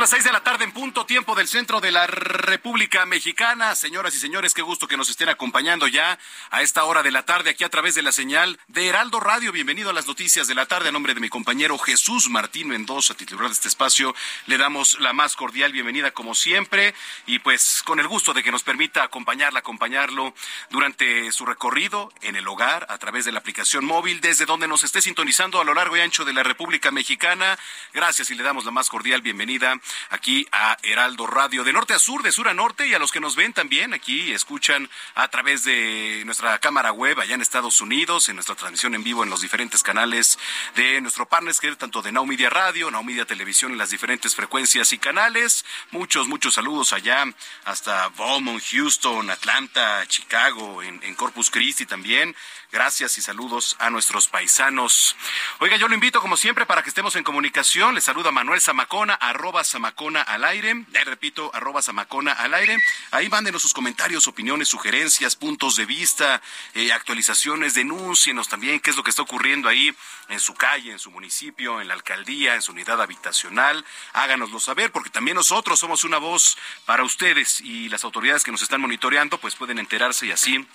Las seis de la tarde en punto tiempo del centro de la República Mexicana. Señoras y señores, qué gusto que nos estén acompañando ya a esta hora de la tarde aquí a través de la señal de Heraldo Radio. Bienvenido a las noticias de la tarde. A nombre de mi compañero Jesús Martín Mendoza, titular de este espacio, le damos la más cordial bienvenida como siempre y pues con el gusto de que nos permita acompañarla, acompañarlo durante su recorrido en el hogar a través de la aplicación móvil desde donde nos esté sintonizando a lo largo y ancho de la República Mexicana. Gracias y le damos la más cordial bienvenida aquí a Heraldo Radio, de norte a sur, de sur a norte, y a los que nos ven también aquí, escuchan a través de nuestra cámara web allá en Estados Unidos, en nuestra transmisión en vivo en los diferentes canales de nuestro partner, que tanto de Now Media Radio, Now Media Televisión en las diferentes frecuencias y canales. Muchos, muchos saludos allá hasta Beaumont, Houston, Atlanta, Chicago, en, Corpus Christi también. Gracias y saludos a nuestros paisanos. Oiga, yo lo invito como siempre para que estemos en comunicación. Le saluda Manuel Zamacona, arroba Zamacona al aire. Le repito, arroba Zamacona al aire. Ahí mándenos sus comentarios, opiniones, sugerencias, puntos de vista, eh, actualizaciones, denúncienos también qué es lo que está ocurriendo ahí en su calle, en su municipio, en la alcaldía, en su unidad habitacional. Háganoslo saber porque también nosotros somos una voz para ustedes y las autoridades que nos están monitoreando pues pueden enterarse y así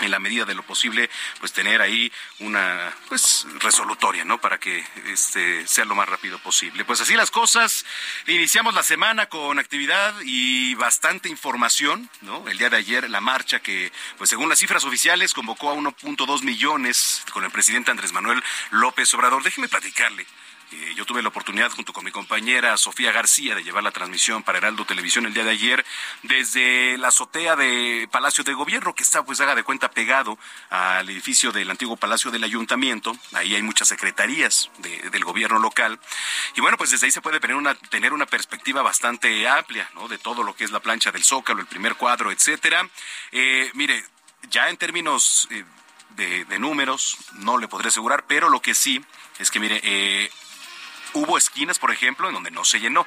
en la medida de lo posible, pues tener ahí una pues resolutoria, ¿no? Para que este sea lo más rápido posible. Pues así las cosas. Iniciamos la semana con actividad y bastante información, ¿no? El día de ayer la marcha que, pues según las cifras oficiales, convocó a 1.2 millones con el presidente Andrés Manuel López Obrador. Déjeme platicarle. Eh, yo tuve la oportunidad junto con mi compañera Sofía García de llevar la transmisión para Heraldo Televisión el día de ayer desde la azotea de Palacio de Gobierno que está pues haga de cuenta pegado al edificio del antiguo Palacio del Ayuntamiento. Ahí hay muchas secretarías del gobierno local. Y bueno, pues desde ahí se puede tener una, tener una perspectiva bastante amplia ¿no? de todo lo que es la plancha del Zócalo, el primer cuadro, etcétera. Eh, mire, ya en términos eh, de, de, números no le podré asegurar, pero lo que sí es que mire, eh, Hubo esquinas, por ejemplo, en donde no se llenó.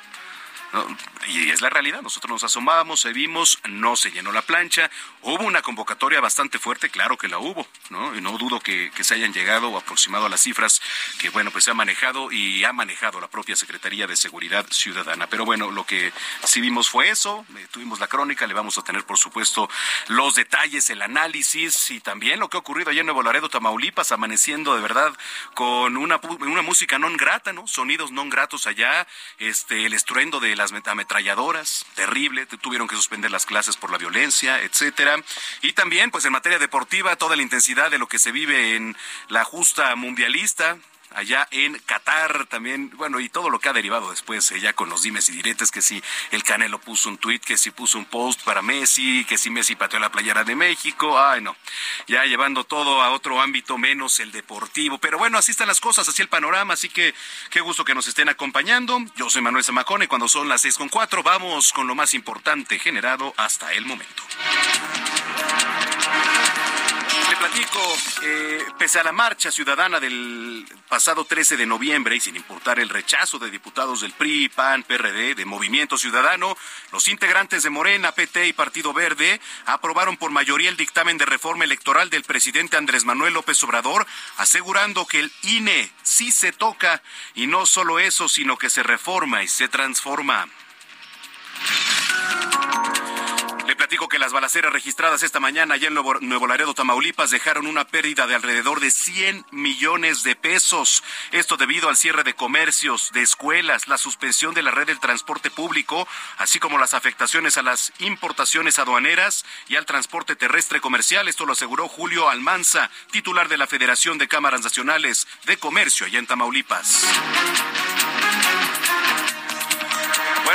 Y es la realidad, nosotros nos asomábamos, se vimos, no se llenó la plancha, hubo una convocatoria bastante fuerte, claro que la hubo, ¿no? Y no dudo que, se hayan llegado o aproximado a las cifras que, bueno, pues se ha manejado y ha manejado la propia Secretaría de Seguridad Ciudadana. Pero bueno, lo que sí vimos fue eso, eh, tuvimos la crónica, le vamos a tener, por supuesto, los detalles, el análisis y también lo que ha ocurrido allá en Nuevo Laredo, Tamaulipas, amaneciendo de verdad con una, una música non grata, ¿no? Sonidos non gratos allá, este, el estruendo de la las ametralladoras, terrible, tuvieron que suspender las clases por la violencia, etcétera. Y también, pues en materia deportiva, toda la intensidad de lo que se vive en la justa mundialista, allá en Qatar también, bueno, y todo lo que ha derivado después, eh, ya con los dimes y diretes, que si el Canelo puso un tweet, que si puso un post para Messi, que si Messi pateó la playera de México, ay no, ya llevando todo a otro ámbito menos el deportivo, pero bueno, así están las cosas, así el panorama, así que qué gusto que nos estén acompañando, yo soy Manuel Zamacone, cuando son las seis con cuatro, vamos con lo más importante generado hasta el momento. Platico, eh, pese a la marcha ciudadana del pasado 13 de noviembre y sin importar el rechazo de diputados del PRI, PAN, PRD, de Movimiento Ciudadano, los integrantes de Morena, PT y Partido Verde aprobaron por mayoría el dictamen de reforma electoral del presidente Andrés Manuel López Obrador, asegurando que el INE sí se toca. Y no solo eso, sino que se reforma y se transforma platico que las balaceras registradas esta mañana allá en Nuevo, Laredo, Tamaulipas, dejaron una pérdida de alrededor de 100 millones de pesos. Esto debido al cierre de comercios, de escuelas, la suspensión de la red del transporte público, así como las afectaciones a las importaciones aduaneras y al transporte terrestre comercial. Esto lo aseguró Julio Almanza, titular de la Federación de Cámaras Nacionales de Comercio allá en Tamaulipas.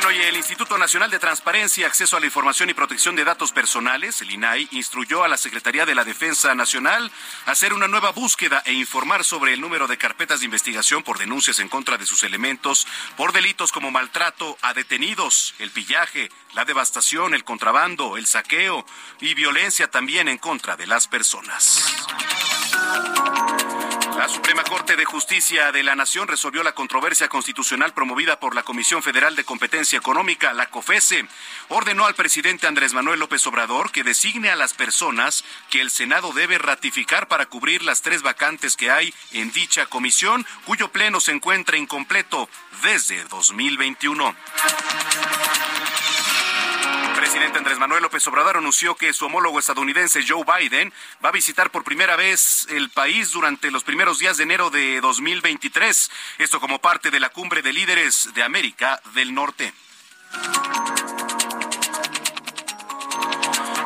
Bueno, y el Instituto Nacional de Transparencia, Acceso a la Información y Protección de Datos Personales, el INAI, instruyó a la Secretaría de la Defensa Nacional a hacer una nueva búsqueda e informar sobre el número de carpetas de investigación por denuncias en contra de sus elementos por delitos como maltrato a detenidos, el pillaje, la devastación, el contrabando, el saqueo y violencia también en contra de las personas. La Suprema Corte de Justicia de la Nación resolvió la controversia constitucional promovida por la Comisión Federal de Competencia Económica, la COFESE. Ordenó al presidente Andrés Manuel López Obrador que designe a las personas que el Senado debe ratificar para cubrir las tres vacantes que hay en dicha comisión, cuyo pleno se encuentra incompleto desde 2021 presidente Andrés Manuel López Obrador anunció que su homólogo estadounidense Joe Biden va a visitar por primera vez el país durante los primeros días de enero de 2023. Esto como parte de la cumbre de líderes de América del Norte.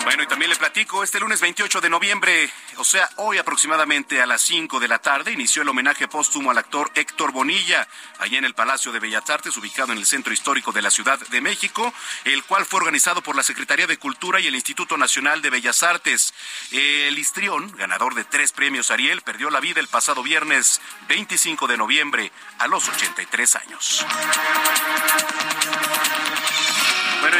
Bueno, y también le platico, este lunes 28 de noviembre, o sea, hoy aproximadamente a las 5 de la tarde, inició el homenaje póstumo al actor Héctor Bonilla, allá en el Palacio de Bellas Artes, ubicado en el Centro Histórico de la Ciudad de México, el cual fue organizado por la Secretaría de Cultura y el Instituto Nacional de Bellas Artes. El histrión, ganador de tres premios Ariel, perdió la vida el pasado viernes 25 de noviembre a los 83 años.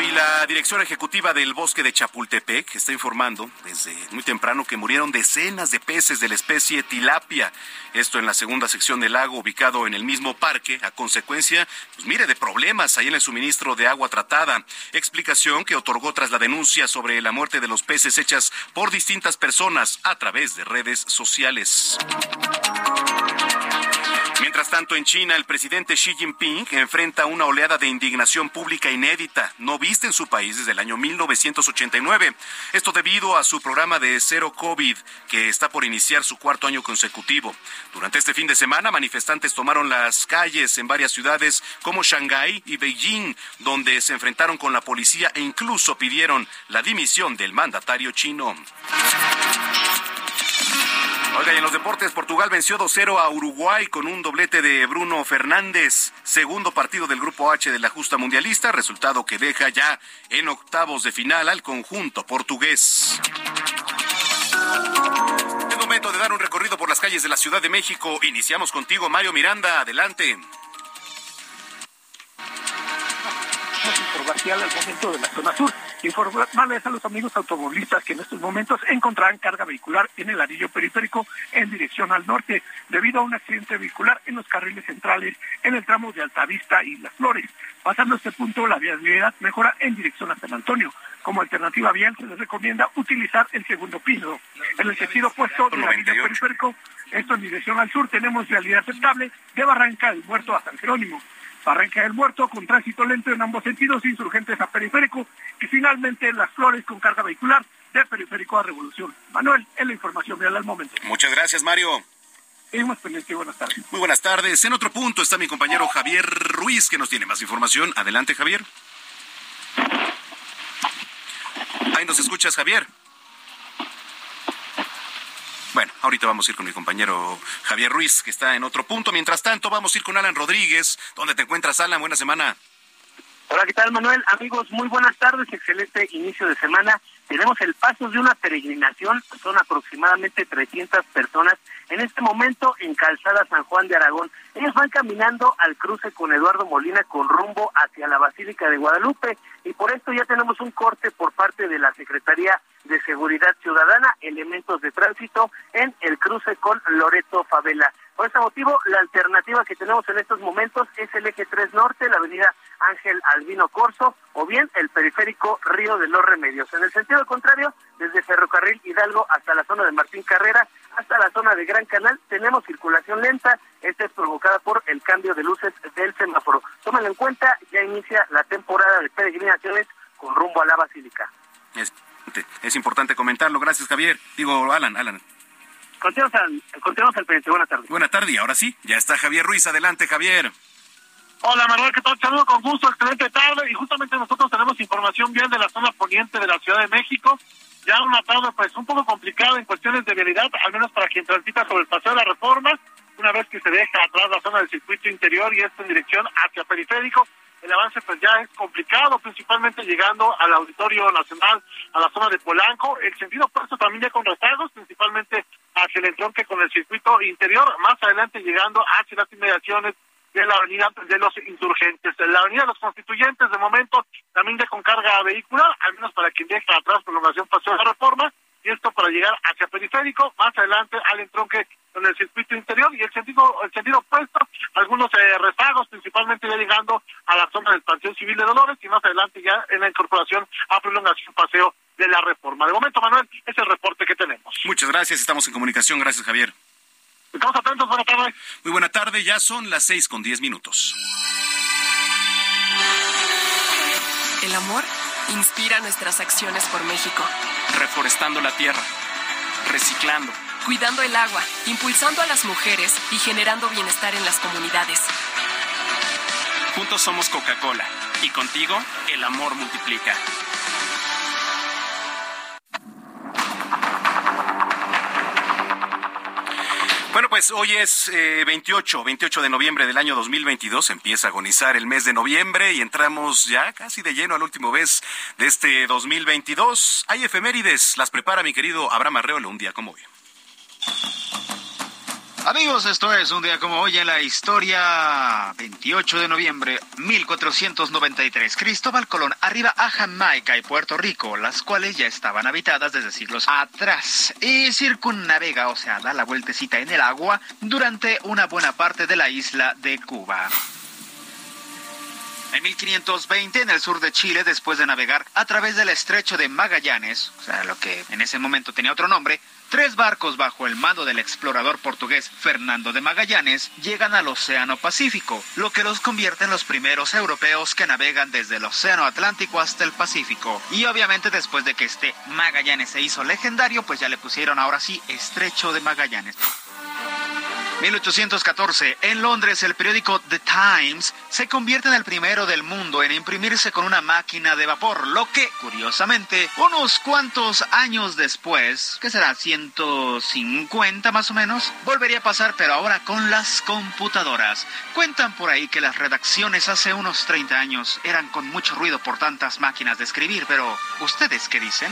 Y la dirección ejecutiva del bosque de Chapultepec está informando desde muy temprano que murieron decenas de peces de la especie tilapia. Esto en la segunda sección del lago, ubicado en el mismo parque, a consecuencia, pues mire, de problemas ahí en el suministro de agua tratada. Explicación que otorgó tras la denuncia sobre la muerte de los peces hechas por distintas personas a través de redes sociales. Mientras tanto, en China, el presidente Xi Jinping enfrenta una oleada de indignación pública inédita, no vista en su país desde el año 1989. Esto debido a su programa de cero COVID, que está por iniciar su cuarto año consecutivo. Durante este fin de semana, manifestantes tomaron las calles en varias ciudades como Shanghái y Beijing, donde se enfrentaron con la policía e incluso pidieron la dimisión del mandatario chino. Oiga, y en los deportes, Portugal venció 2-0 a Uruguay con un doblete de Bruno Fernández, segundo partido del Grupo H de la justa mundialista, resultado que deja ya en octavos de final al conjunto portugués. Momento de dar un recorrido por las calles de la Ciudad de México. Iniciamos contigo, Mario Miranda, adelante. Al momento de la zona sur. Informarles a los amigos automovilistas que en estos momentos encontrarán carga vehicular en el anillo periférico en dirección al norte, debido a un accidente vehicular en los carriles centrales en el tramo de Altavista y Las Flores. Pasando este punto, la vialidad mejora en dirección a San Antonio. Como alternativa vial se les recomienda utilizar el segundo piso. En el sentido opuesto del anillo periférico, esto en dirección al sur, tenemos vialidad aceptable de Barranca del Muerto a San Jerónimo. Barranca del Muerto con tránsito lento en ambos sentidos, insurgentes a periférico y finalmente Las Flores con carga vehicular de periférico a Revolución. Manuel, es la información real al momento. Muchas gracias, Mario. Seguimos pendientes. Buenas tardes. Muy buenas tardes. En otro punto está mi compañero Javier Ruiz, que nos tiene más información. Adelante, Javier. Ahí nos escuchas, Javier. Bueno, ahorita vamos a ir con mi compañero Javier Ruiz, que está en otro punto. Mientras tanto, vamos a ir con Alan Rodríguez. ¿Dónde te encuentras, Alan? Buena semana. Hola, ¿qué tal, Manuel? Amigos, muy buenas tardes. Excelente inicio de semana. Tenemos el paso de una peregrinación. Son aproximadamente 300 personas en este momento en Calzada San Juan de Aragón. Ellos van caminando al cruce con Eduardo Molina con rumbo hacia la Basílica de Guadalupe y por esto ya tenemos un corte por parte de la Secretaría de Seguridad Ciudadana, elementos de tránsito en el cruce con Loreto Favela. Por este motivo, la alternativa que tenemos en estos momentos es el eje 3 Norte, la avenida Ángel Albino Corso, o bien el periférico Río de los Remedios. En el sentido contrario, desde Ferrocarril Hidalgo hasta la zona de Martín Carrera, hasta la zona de Gran Canal, tenemos circulación lenta. Esta es provocada por el cambio de luces del semáforo. Tómenlo en cuenta, ya inicia la temporada de peregrinaciones con rumbo a la Basílica. Es importante comentarlo. Gracias, Javier. Digo, Alan, Alan. Continuamos al, continuamos al pendiente. Buenas tardes. Buenas tardes. Ahora sí, ya está Javier Ruiz. Adelante, Javier. Hola Manuel, ¿qué tal? Saludo con gusto, excelente tarde. Y justamente nosotros tenemos información bien de la zona poniente de la Ciudad de México. Ya una tarde pues un poco complicada en cuestiones de vialidad, al menos para quien transita sobre el Paseo de la Reforma. Una vez que se deja atrás la zona del circuito interior y esto en dirección hacia periférico, el avance pues ya es complicado, principalmente llegando al Auditorio Nacional, a la zona de Polanco. El sentido opuesto también ya con retardos, principalmente hacia el entronque con el circuito interior, más adelante llegando hacia las inmediaciones de la avenida de los insurgentes. La avenida de los constituyentes, de momento, también ya con carga vehicular, al menos para quien deja atrás prolongación paseo de reforma, y esto para llegar hacia periférico, más adelante al entronque con el circuito interior y el sentido el sentido opuesto, algunos eh, rezagos, principalmente ya llegando a la zona del Panteón Civil de Dolores y más adelante ya en la incorporación a prolongación paseo de la reforma. De momento, Manuel, es el reporte que tenemos. Muchas gracias, estamos en comunicación. Gracias, Javier. Estamos atentos, buena tarde. Muy buena tarde, ya son las seis con diez minutos. El amor inspira nuestras acciones por México. Reforestando la tierra, reciclando, cuidando el agua, impulsando a las mujeres y generando bienestar en las comunidades. Juntos somos Coca-Cola y contigo el amor multiplica. Pues hoy es 28, eh, 28 de noviembre del año 2022. Empieza a agonizar el mes de noviembre y entramos ya casi de lleno al último mes de este 2022. Hay efemérides, las prepara mi querido Abraham Arreola un día como hoy. Amigos, esto es un día como hoy en la historia. 28 de noviembre 1493. Cristóbal Colón arriba a Jamaica y Puerto Rico, las cuales ya estaban habitadas desde siglos atrás. Y circunnavega, o sea, da la vueltecita en el agua durante una buena parte de la isla de Cuba. En 1520, en el sur de Chile, después de navegar a través del estrecho de Magallanes, o sea, lo que en ese momento tenía otro nombre, Tres barcos bajo el mando del explorador portugués Fernando de Magallanes llegan al Océano Pacífico, lo que los convierte en los primeros europeos que navegan desde el Océano Atlántico hasta el Pacífico. Y obviamente después de que este Magallanes se hizo legendario, pues ya le pusieron ahora sí Estrecho de Magallanes. 1814, en Londres, el periódico The Times se convierte en el primero del mundo en imprimirse con una máquina de vapor, lo que, curiosamente, unos cuantos años después, que será 150 más o menos, volvería a pasar, pero ahora con las computadoras. Cuentan por ahí que las redacciones hace unos 30 años eran con mucho ruido por tantas máquinas de escribir, pero ¿ustedes qué dicen?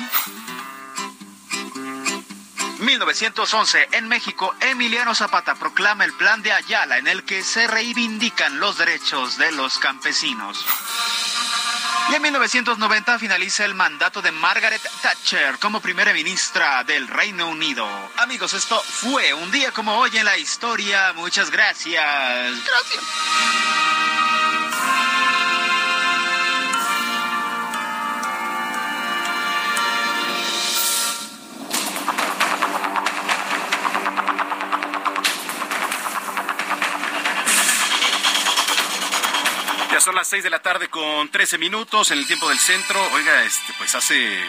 1911, en México, Emiliano Zapata proclama el Plan de Ayala en el que se reivindican los derechos de los campesinos. Y en 1990 finaliza el mandato de Margaret Thatcher como primera ministra del Reino Unido. Amigos, esto fue un día como hoy en la historia. Muchas gracias. Gracias. Son las seis de la tarde con 13 minutos en el tiempo del centro. Oiga, este, pues hace,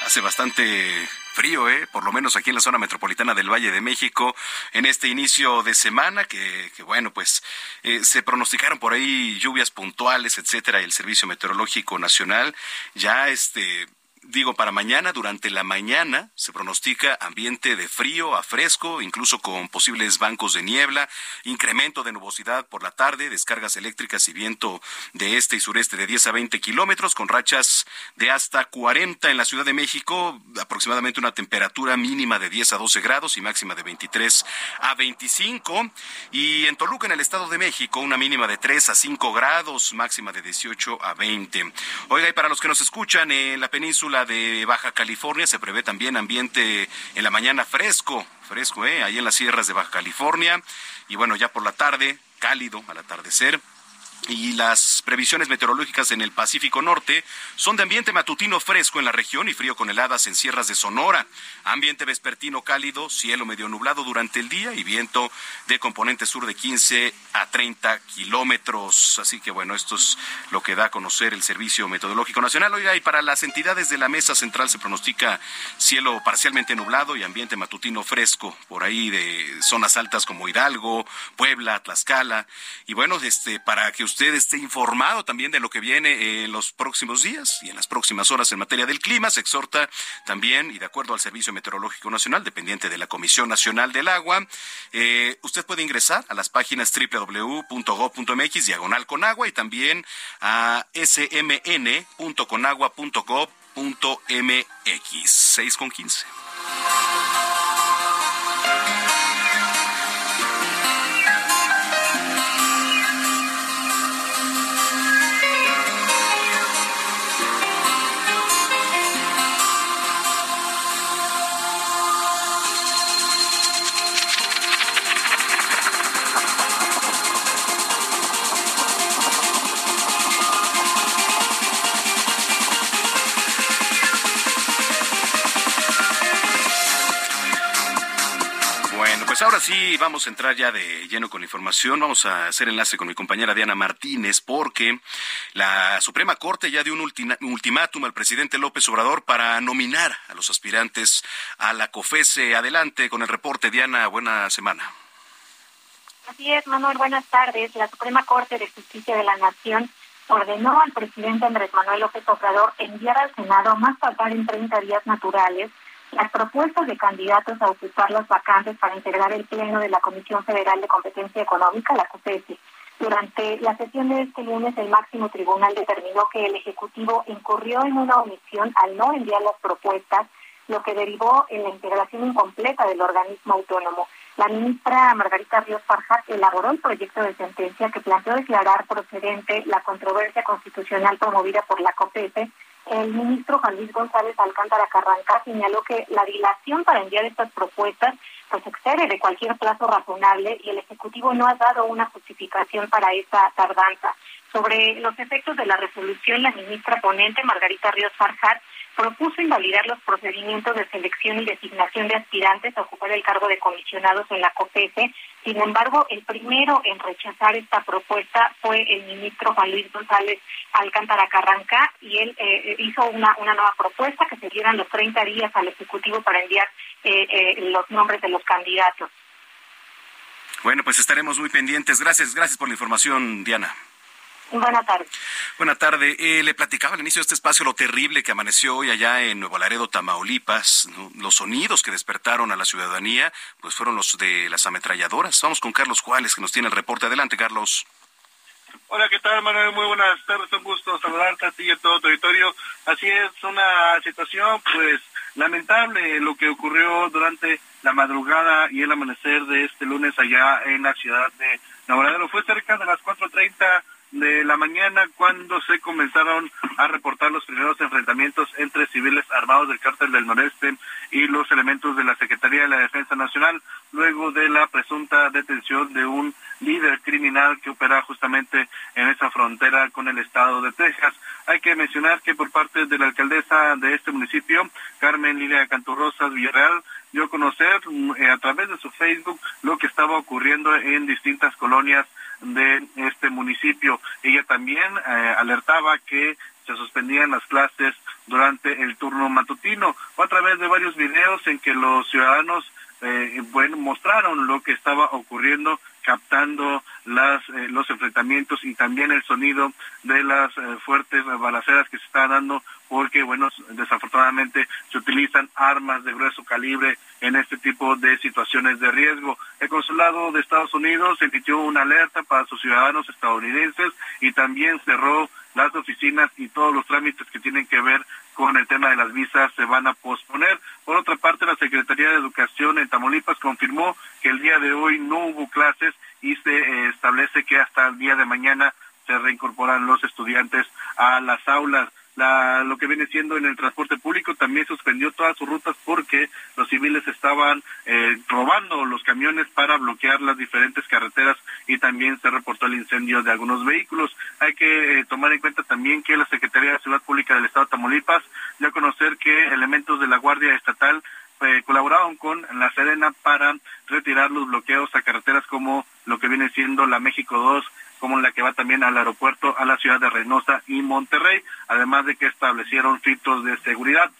hace bastante frío, ¿eh? por lo menos aquí en la zona metropolitana del Valle de México, en este inicio de semana, que, bueno, pues eh, se pronosticaron por ahí lluvias puntuales, etcétera, y el Servicio Meteorológico Nacional ya este digo, para mañana, durante la mañana, se pronostica ambiente de frío a fresco, incluso con posibles bancos de niebla, incremento de nubosidad por la tarde, descargas eléctricas y viento de este y sureste de 10 a 20 kilómetros, con rachas de hasta 40 en la Ciudad de México, aproximadamente una temperatura mínima de 10 a 12 grados y máxima de 23 a 25. Y en Toluca, en el Estado de México, una mínima de 3 a 5 grados, máxima de 18 a 20. Oiga, y para los que nos escuchan en la península, de Baja California se prevé también ambiente en la mañana fresco, fresco, ¿eh? ahí en las sierras de Baja California. Y bueno, ya por la tarde, cálido al atardecer. Y las previsiones meteorológicas en el Pacífico Norte son de ambiente matutino fresco en la región y frío con heladas en sierras de Sonora. Ambiente vespertino cálido, cielo medio nublado durante el día y viento de componente sur de 15 a 30 kilómetros. Así que bueno, esto es lo que da a conocer el Servicio Metodológico Nacional. Oiga, y para las entidades de la mesa central se pronostica cielo parcialmente nublado y ambiente matutino fresco por ahí de zonas altas como Hidalgo, Puebla, Tlaxcala. Y bueno, este, para que usted esté informado también de lo que viene en los próximos días y en las próximas horas en materia del clima, se exhorta también, y de acuerdo al Servicio Meteorológico Nacional, dependiente de la Comisión Nacional del Agua, eh, usted puede ingresar a las páginas www.gov.mx, diagonal con agua, y también a smn.conagua.gov.mx. 6 con 15. Pues ahora sí, vamos a entrar ya de lleno con la información. Vamos a hacer enlace con mi compañera Diana Martínez porque la Suprema Corte ya dio un ultimátum al presidente López Obrador para nominar a los aspirantes a la COFESE. Adelante con el reporte, Diana. Buena semana. Así es, Manuel. Buenas tardes. La Suprema Corte de Justicia de la Nación ordenó al presidente Andrés Manuel López Obrador enviar al Senado más tardar en 30 días naturales las propuestas de candidatos a ocupar las vacantes para integrar el Pleno de la Comisión Federal de Competencia Económica, la COPESI. Durante la sesión de este lunes, el máximo tribunal determinó que el Ejecutivo incurrió en una omisión al no enviar las propuestas, lo que derivó en la integración incompleta del organismo autónomo. La ministra Margarita Ríos Farjat elaboró el proyecto de sentencia que planteó declarar procedente la controversia constitucional promovida por la COPESE el ministro Juan Luis González Alcántara Carranca señaló que la dilación para enviar estas propuestas pues excede de cualquier plazo razonable y el Ejecutivo no ha dado una justificación para esa tardanza. Sobre los efectos de la resolución, la ministra ponente Margarita Ríos Farjat propuso invalidar los procedimientos de selección y designación de aspirantes a ocupar el cargo de comisionados en la COPESE. Sin embargo, el primero en rechazar esta propuesta fue el ministro Juan Luis González Alcántara Carranca y él eh, hizo una, una nueva propuesta que se dieran los 30 días al Ejecutivo para enviar eh, eh, los nombres de los candidatos. Bueno, pues estaremos muy pendientes. Gracias, gracias por la información, Diana. Buenas tardes. Buenas tardes. Eh, le platicaba al inicio de este espacio lo terrible que amaneció hoy allá en Nuevo Laredo, Tamaulipas. Los sonidos que despertaron a la ciudadanía, pues fueron los de las ametralladoras. Vamos con Carlos Juárez, que nos tiene el reporte. Adelante, Carlos. Hola, ¿qué tal, Manuel? Muy buenas tardes. Un gusto saludarte a ti y a todo territorio. Así es, una situación, pues, lamentable lo que ocurrió durante la madrugada y el amanecer de este lunes allá en la ciudad de Nuevo Laredo. Fue cerca de las 4.30 de la mañana cuando se comenzaron a reportar los primeros enfrentamientos entre civiles armados del cártel del noreste y los elementos de la Secretaría de la Defensa Nacional, luego de la presunta detención de un líder criminal que opera justamente en esa frontera con el estado de Texas. Hay que mencionar que por parte de la alcaldesa de este municipio, Carmen Lilia Canturrosas Villarreal, dio a conocer eh, a través de su Facebook lo que estaba ocurriendo en distintas colonias de este municipio. Ella también eh, alertaba que se suspendían las clases durante el turno matutino. a través de varios videos en que los ciudadanos eh, mostraron lo que estaba ocurriendo, captando las, eh, los enfrentamientos y también el sonido de las fuertes balaceras que se están dando, porque, bueno, desafortunadamente se utilizan armas de grueso calibre en este tipo de situaciones de riesgo. El consulado de Estados Unidos emitió una alerta para sus ciudadanos estadounidenses y también cerró las oficinas y todos los trámites que tienen que ver con el tema de las visas se van a posponer. Por otra parte, la Secretaría de Educación en Tamaulipas confirmó que el día de hoy no hubo clases y se eh, establece que hasta el día de mañana se reincorporan los estudiantes a las aulas la, lo que viene siendo en el transporte público también suspendió todas sus rutas porque los civiles estaban eh, robando los camiones para bloquear las diferentes carreteras y también se reportó el incendio de algunos vehículos. Hay que eh, tomar en cuenta también que la Secretaría de Ciudad Pública del Estado de Tamaulipas dio a conocer que elementos de la Guardia Estatal eh, colaboraron con la Serena para retirar los bloqueos a carreteras como lo que viene siendo la México 2 como la que va también al aeropuerto a la ciudad de Reynosa y Monterrey, además de que establecieron filtros de seguridad.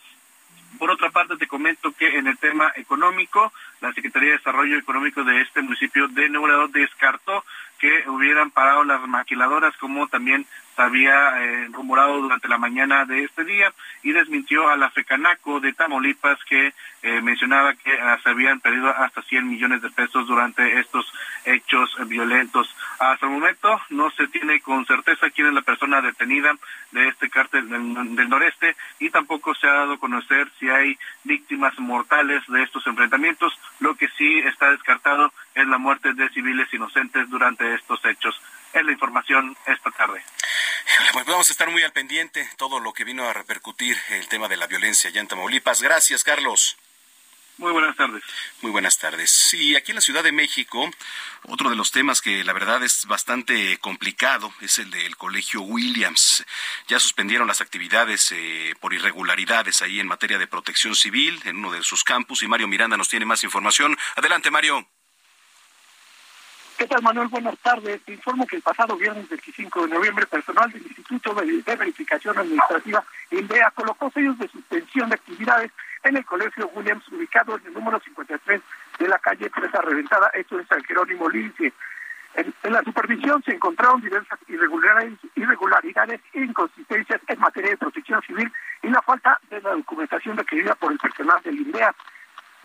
Por otra parte, te comento que en el tema económico, la Secretaría de Desarrollo Económico de este municipio de Nuevo descartó que hubieran parado las maquiladoras como también se había eh, rumorado durante la mañana de este día y desmintió a la FECANACO de Tamaulipas que eh, mencionaba que ah, se habían perdido hasta 100 millones de pesos durante estos hechos violentos. Hasta el momento no se tiene con certeza quién es la persona detenida de este cártel del, del noreste y tampoco se ha dado a conocer si hay víctimas mortales de estos enfrentamientos. Lo que sí está descartado es la muerte de civiles inocentes durante estos hechos es la información esta tarde. Pues vamos a estar muy al pendiente todo lo que vino a repercutir el tema de la violencia allá en Tamaulipas. Gracias, Carlos. Muy buenas tardes. Muy buenas tardes. Y aquí en la Ciudad de México, otro de los temas que la verdad es bastante complicado es el del Colegio Williams. Ya suspendieron las actividades eh, por irregularidades ahí en materia de protección civil en uno de sus campus y Mario Miranda nos tiene más información. Adelante, Mario. ¿Qué tal, Manuel? Buenas tardes. Te informo que el pasado viernes 25 de noviembre, personal del Instituto de Verificación Administrativa, INDEA, colocó sellos de suspensión de actividades en el Colegio Williams, ubicado en el número 53 de la calle Presa Reventada, esto es San Jerónimo Lince. En, la supervisión se encontraron diversas irregularidades, e inconsistencias en materia de protección civil y la falta de la documentación requerida por el personal del INDEA.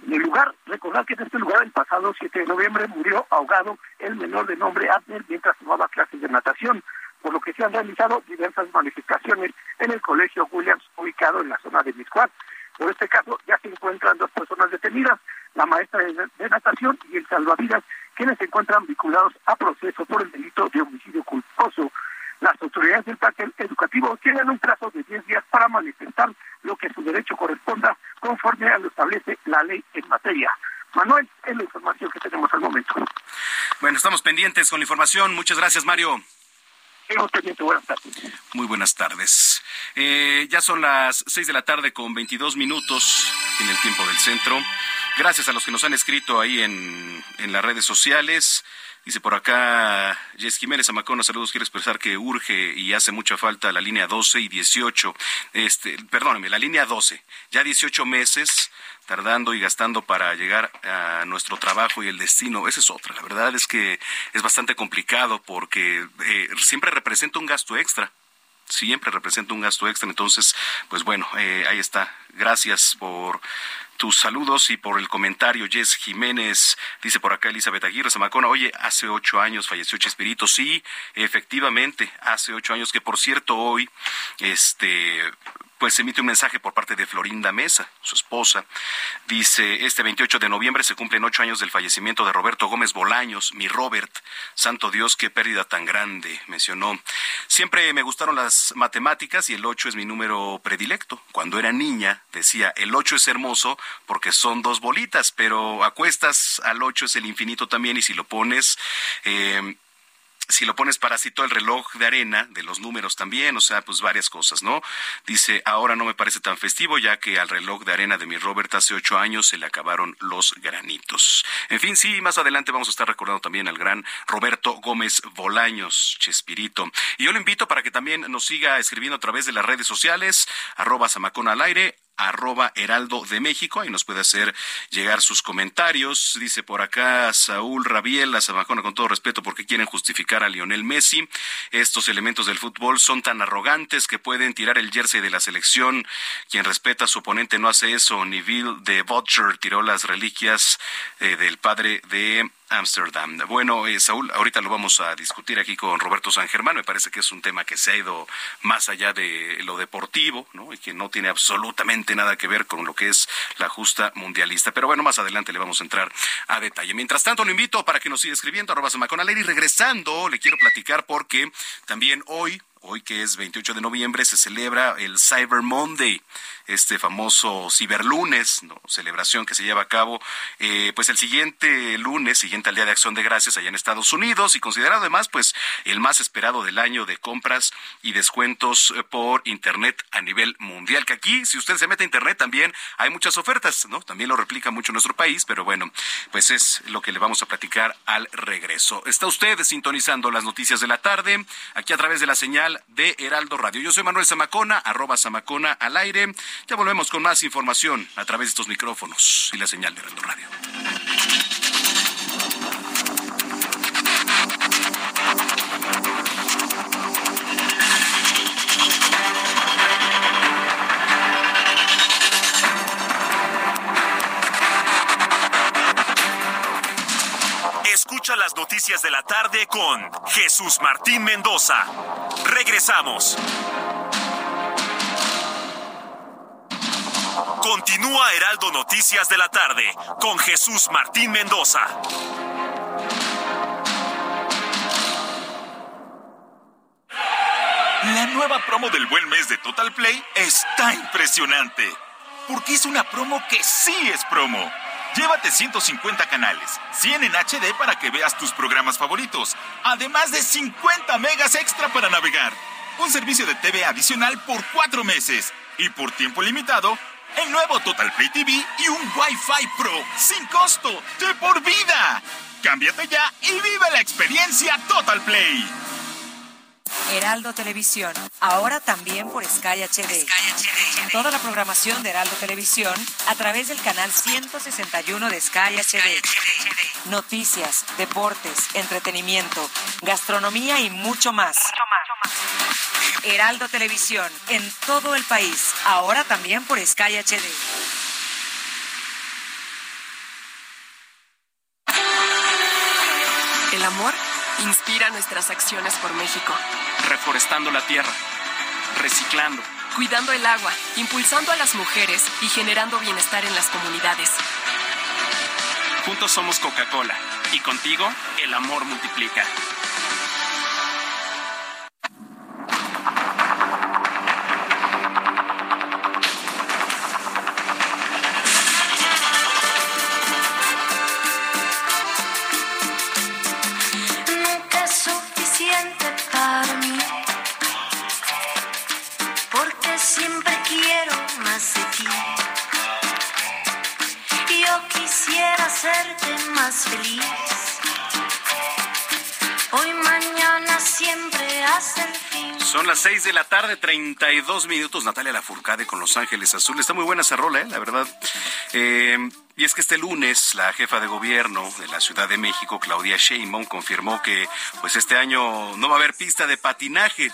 En el lugar, recordar que en este lugar el pasado 7 de noviembre murió ahogado el menor de nombre Abner mientras tomaba clases de natación, por lo que se han realizado diversas manifestaciones en el colegio Williams ubicado en la zona de Miscuac. Por este caso ya se encuentran dos personas detenidas, la maestra de natación y el salvavidas, quienes se encuentran vinculados a proceso por el delito de homicidio culposo. Las autoridades del plantel educativo tienen un plazo de 10 días para manifestar lo que su derecho corresponda conforme a lo establece la ley en materia. Manuel, es la información que tenemos al momento. Bueno, estamos pendientes con la información. Muchas gracias, Mario. Tardes. Muy buenas tardes. Eh, ya son las seis de la tarde con 22 minutos en el tiempo del centro. Gracias a los que nos han escrito ahí en, en las redes sociales. Dice por acá Jess Jiménez Amacona, saludos, quiero expresar que urge y hace mucha falta la línea 12 y 18. Este, perdóneme, la línea 12. Ya 18 meses tardando y gastando para llegar a nuestro trabajo y el destino. Esa es otra. La verdad es que es bastante complicado porque eh, siempre representa un gasto extra siempre representa un gasto extra. Entonces, pues bueno, eh, ahí está. Gracias por tus saludos y por el comentario. Jess Jiménez dice por acá Elizabeth Aguirre Zamacona, oye, hace ocho años falleció Chespirito. Sí, efectivamente, hace ocho años que por cierto hoy, este, pues emite un mensaje por parte de Florinda Mesa, su esposa. Dice, este 28 de noviembre se cumplen ocho años del fallecimiento de Roberto Gómez Bolaños, mi Robert. Santo Dios, qué pérdida tan grande, mencionó. Siempre me gustaron las matemáticas y el ocho es mi número predilecto. Cuando era niña decía, el ocho es hermoso porque son dos bolitas, pero acuestas al ocho es el infinito también y si lo pones... Eh, si lo pones parásito el reloj de arena de los números también, o sea, pues varias cosas, ¿no? Dice, ahora no me parece tan festivo ya que al reloj de arena de mi Robert hace ocho años se le acabaron los granitos. En fin, sí, más adelante vamos a estar recordando también al gran Roberto Gómez Bolaños, Chespirito. Y yo lo invito para que también nos siga escribiendo a través de las redes sociales, arroba Samacona al aire, arroba Heraldo de México. Ahí nos puede hacer llegar sus comentarios. Dice por acá Saúl Rabiel, la Samacona, con todo respeto, porque quieren justificar a Lionel Messi. Estos elementos del fútbol son tan arrogantes que pueden tirar el jersey de la selección. Quien respeta a su oponente no hace eso. Neville de Butcher tiró las reliquias eh, del padre de Amsterdam. Bueno, eh, Saúl, ahorita lo vamos a discutir aquí con Roberto San Germán. Me parece que es un tema que se ha ido más allá de lo deportivo, ¿no? Y que no tiene absolutamente nada que ver con lo que es la justa mundialista. Pero bueno, más adelante le vamos a entrar a detalle. Mientras tanto, lo invito para que nos siga escribiendo, arroba y regresando, le quiero platicar porque también hoy hoy que es 28 de noviembre, se celebra el Cyber Monday, este famoso ciberlunes, ¿no? celebración que se lleva a cabo eh, pues el siguiente lunes, siguiente al Día de Acción de Gracias allá en Estados Unidos y considerado además pues el más esperado del año de compras y descuentos eh, por Internet a nivel mundial. Que aquí, si usted se mete a Internet también hay muchas ofertas, ¿no? También lo replica mucho nuestro país, pero bueno, pues es lo que le vamos a platicar al regreso. Está usted sintonizando las noticias de la tarde aquí a través de la señal de Heraldo Radio. Yo soy Manuel Zamacona, arroba Zamacona al aire. Ya volvemos con más información a través de estos micrófonos y la señal de Heraldo Radio. Escucha las noticias de la tarde con Jesús Martín Mendoza. Regresamos. Continúa Heraldo Noticias de la tarde con Jesús Martín Mendoza. La nueva promo del buen mes de Total Play está impresionante. Porque es una promo que sí es promo. Llévate 150 canales, 100 en HD para que veas tus programas favoritos, además de 50 megas extra para navegar. Un servicio de TV adicional por cuatro meses y por tiempo limitado el nuevo Total Play TV y un Wi-Fi Pro sin costo de por vida. Cámbiate ya y vive la experiencia Total Play. Heraldo Televisión, ahora también por Sky HD. Toda la programación de Heraldo Televisión a través del canal 161 de Sky HD. Noticias, deportes, entretenimiento, gastronomía y mucho más. Heraldo Televisión, en todo el país, ahora también por Sky HD. El amor inspira nuestras acciones por México. Reforestando la tierra, reciclando, cuidando el agua, impulsando a las mujeres y generando bienestar en las comunidades. Juntos somos Coca-Cola y contigo el amor multiplica. Las 6 de la tarde, 32 minutos. Natalia Lafourcade con Los Ángeles Azules. Está muy buena esa rola, ¿eh? la verdad. Eh, y es que este lunes la jefa de gobierno de la Ciudad de México, Claudia Sheinbaum, confirmó que pues este año no va a haber pista de patinaje.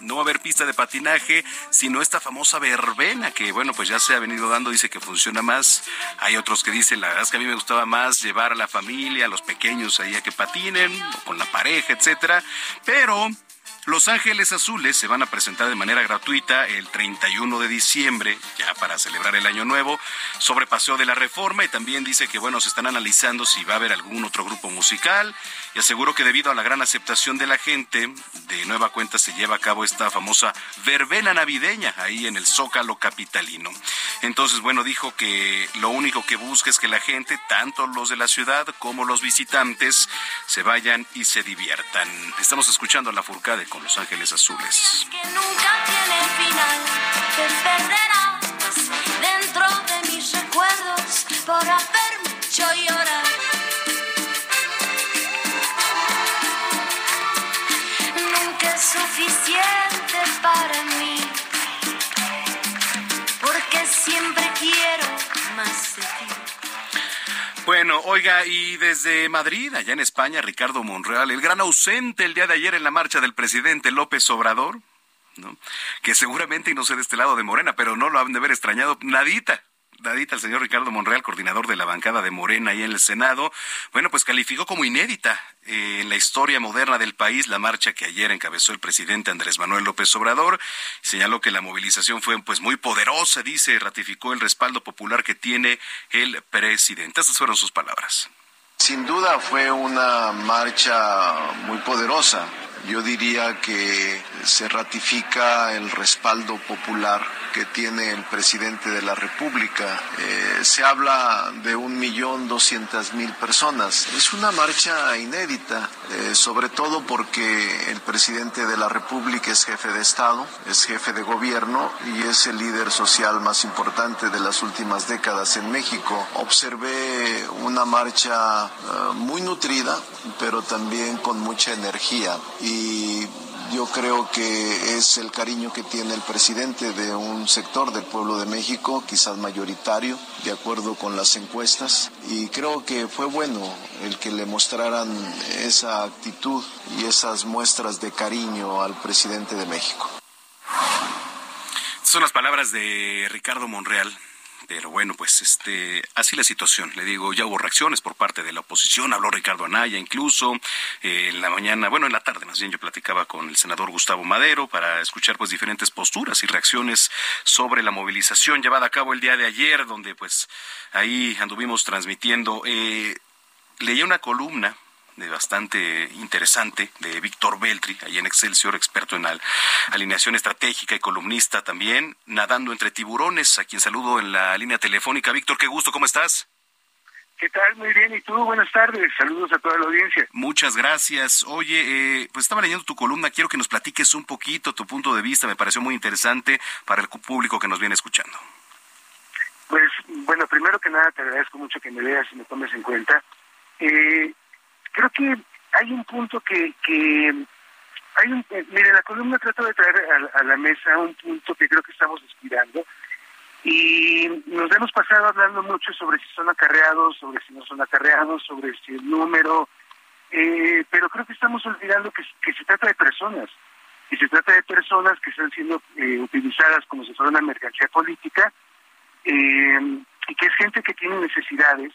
No va a haber pista de patinaje, sino esta famosa verbena que, bueno, pues ya se ha venido dando, dice que funciona más. Hay otros que dicen, la verdad es que a mí me gustaba más llevar a la familia, a los pequeños ahí a que patinen, o con la pareja, etcétera. Pero los Ángeles Azules se van a presentar de manera gratuita el 31 de diciembre, ya para celebrar el año nuevo, sobre Paseo de la Reforma y también dice que, bueno, se están analizando si va a haber algún otro grupo musical y aseguró que debido a la gran aceptación de la gente, de nueva cuenta se lleva a cabo esta famosa verbena navideña ahí en el Zócalo Capitalino. Entonces, bueno, dijo que lo único que busca es que la gente, tanto los de la ciudad como los visitantes, se vayan y se diviertan. Estamos escuchando la Furcade Los Ángeles Azules. que nunca tiene final. Te perderás dentro de mis recuerdos por haberme hecho llorar. Nunca es suficiente para mí, porque siempre quiero. Bueno, oiga, y desde Madrid, allá en España, Ricardo Monreal, el gran ausente el día de ayer en la marcha del presidente López Obrador, ¿no? que seguramente, y no sé de este lado de Morena, pero no lo han de haber extrañado nadita. Nadita, el señor Ricardo Monreal, coordinador de la bancada de Morena ahí en el Senado, bueno, pues calificó como inédita eh, en la historia moderna del país la marcha que ayer encabezó el presidente Andrés Manuel López Obrador. Señaló que la movilización fue pues muy poderosa, dice, ratificó el respaldo popular que tiene el presidente. Estas fueron sus palabras. Sin duda fue una marcha muy poderosa. Yo diría que se ratifica el respaldo popular que tiene el presidente de la República. Eh, se habla de un millón doscientas mil personas. Es una marcha inédita, eh, sobre todo porque el presidente de la República es jefe de Estado, es jefe de gobierno y es el líder social más importante de las últimas décadas en México. Observé una marcha eh, muy nutrida, pero también con mucha energía y yo creo que es el cariño que tiene el presidente de un sector del pueblo de México, quizás mayoritario, de acuerdo con las encuestas, y creo que fue bueno el que le mostraran esa actitud y esas muestras de cariño al presidente de México. son las palabras de Ricardo Monreal, pero bueno, pues este, así la situación. Le digo, ya hubo reacciones por parte de la oposición, habló Ricardo Anaya incluso, eh, en la mañana, bueno, en la tarde más bien yo platicaba con el senador Gustavo Madero para escuchar pues diferentes posturas y reacciones sobre la movilización llevada a cabo el día de ayer, donde pues ahí anduvimos transmitiendo. Eh, leí una columna bastante interesante de Víctor Beltri, ahí en Excelsior, experto en alineación estratégica y columnista también, nadando entre tiburones, a quien saludo en la línea telefónica. Víctor, qué gusto, ¿cómo estás? ¿Qué tal? Muy bien. ¿Y tú? Buenas tardes. Saludos a toda la audiencia. Muchas gracias. Oye, eh, pues estaba leyendo tu columna. Quiero que nos platiques un poquito tu punto de vista. Me pareció muy interesante para el público que nos viene escuchando. Pues, bueno, primero que nada te agradezco mucho que me leas y me tomes en cuenta. Eh, creo que hay un punto que, que hay un, eh, mire, la columna trata de traer a, la mesa un punto que creo que estamos inspirando y nos hemos pasado hablando mucho sobre si son acarreados, sobre si no son acarreados, sobre si el número, eh, pero creo que estamos olvidando que, se trata de personas, y se trata de personas que están siendo eh, utilizadas como si fuera una mercancía política, y que es gente que tiene necesidades,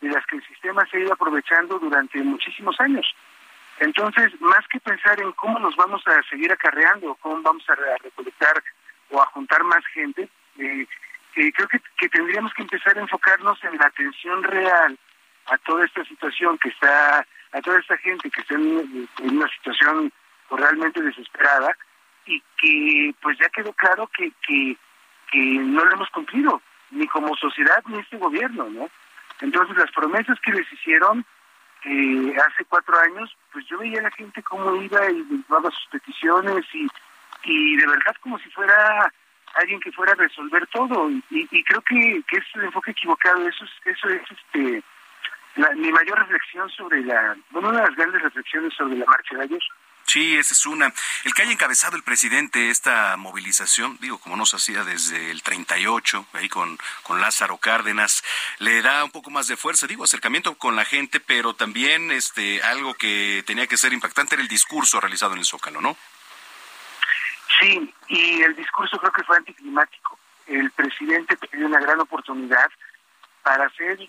de las que el sistema se ha ido aprovechando durante muchísimos años. Entonces, más que pensar en cómo nos vamos a seguir acarreando, cómo vamos a, recolectar o a juntar más gente, eh, eh, creo que, que, tendríamos que empezar a enfocarnos en la atención real a toda esta situación que está, a toda esta gente que está en, una situación realmente desesperada y que pues ya quedó claro que, no lo hemos cumplido, ni como sociedad ni este gobierno, ¿no? Entonces las promesas que les hicieron eh, hace cuatro años, pues yo veía a la gente cómo iba y daba sus peticiones y, y de verdad como si fuera alguien que fuera a resolver todo y, creo que, que es el enfoque equivocado, eso es, eso es este mi mayor reflexión sobre la, bueno, una de las grandes reflexiones sobre la marcha de ayer. Sí, esa es una. El que haya encabezado el presidente esta movilización, digo, como no se hacía desde el 38, ahí con, con Lázaro Cárdenas, le da un poco más de fuerza, digo, acercamiento con la gente, pero también este algo que tenía que ser impactante era el discurso realizado en el Zócalo, ¿no? Sí, y el discurso creo que fue anticlimático. El presidente tenía una gran oportunidad para hacer,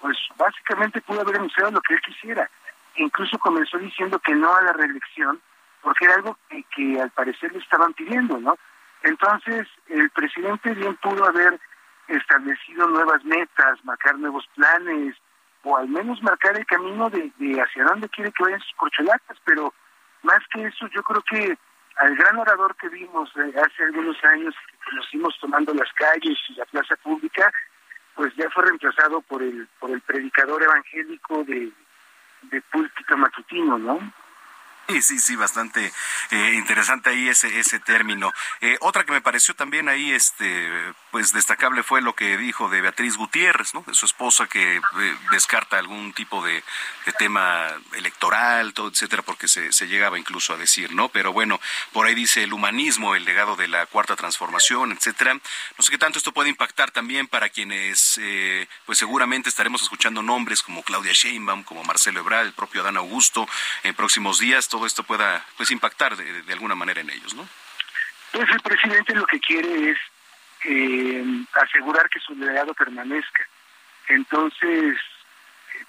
pues básicamente pudo haber anunciado lo que él quisiera incluso comenzó diciendo que no a la reelección, porque era algo que, al parecer le estaban pidiendo, ¿no? Entonces, el presidente bien pudo haber establecido nuevas metas, marcar nuevos planes, o al menos marcar el camino de, hacia dónde quiere que vayan sus corcholatas, pero más que eso, yo creo que al gran orador que vimos eh, hace algunos años, que conocimos tomando las calles y la plaza pública, pues ya fue reemplazado por el por el predicador evangélico de de púlpito matutino, ¿no? Sí, sí, sí, bastante eh, interesante ahí ese ese término. Eh, otra que me pareció también ahí, este, pues destacable fue lo que dijo de Beatriz Gutiérrez, ¿no? De su esposa que eh, descarta algún tipo de, tema electoral, todo, etcétera, porque se, se llegaba incluso a decir, ¿no? Pero bueno, por ahí dice el humanismo, el legado de la cuarta transformación, etcétera. No sé qué tanto esto puede impactar también para quienes, pues seguramente estaremos escuchando nombres como Claudia Sheinbaum, como Marcelo Ebrard, el propio Adán Augusto en próximos días todo esto pueda pues impactar de, alguna manera en ellos, ¿no? Pues el presidente lo que quiere es eh, asegurar que su legado permanezca. Entonces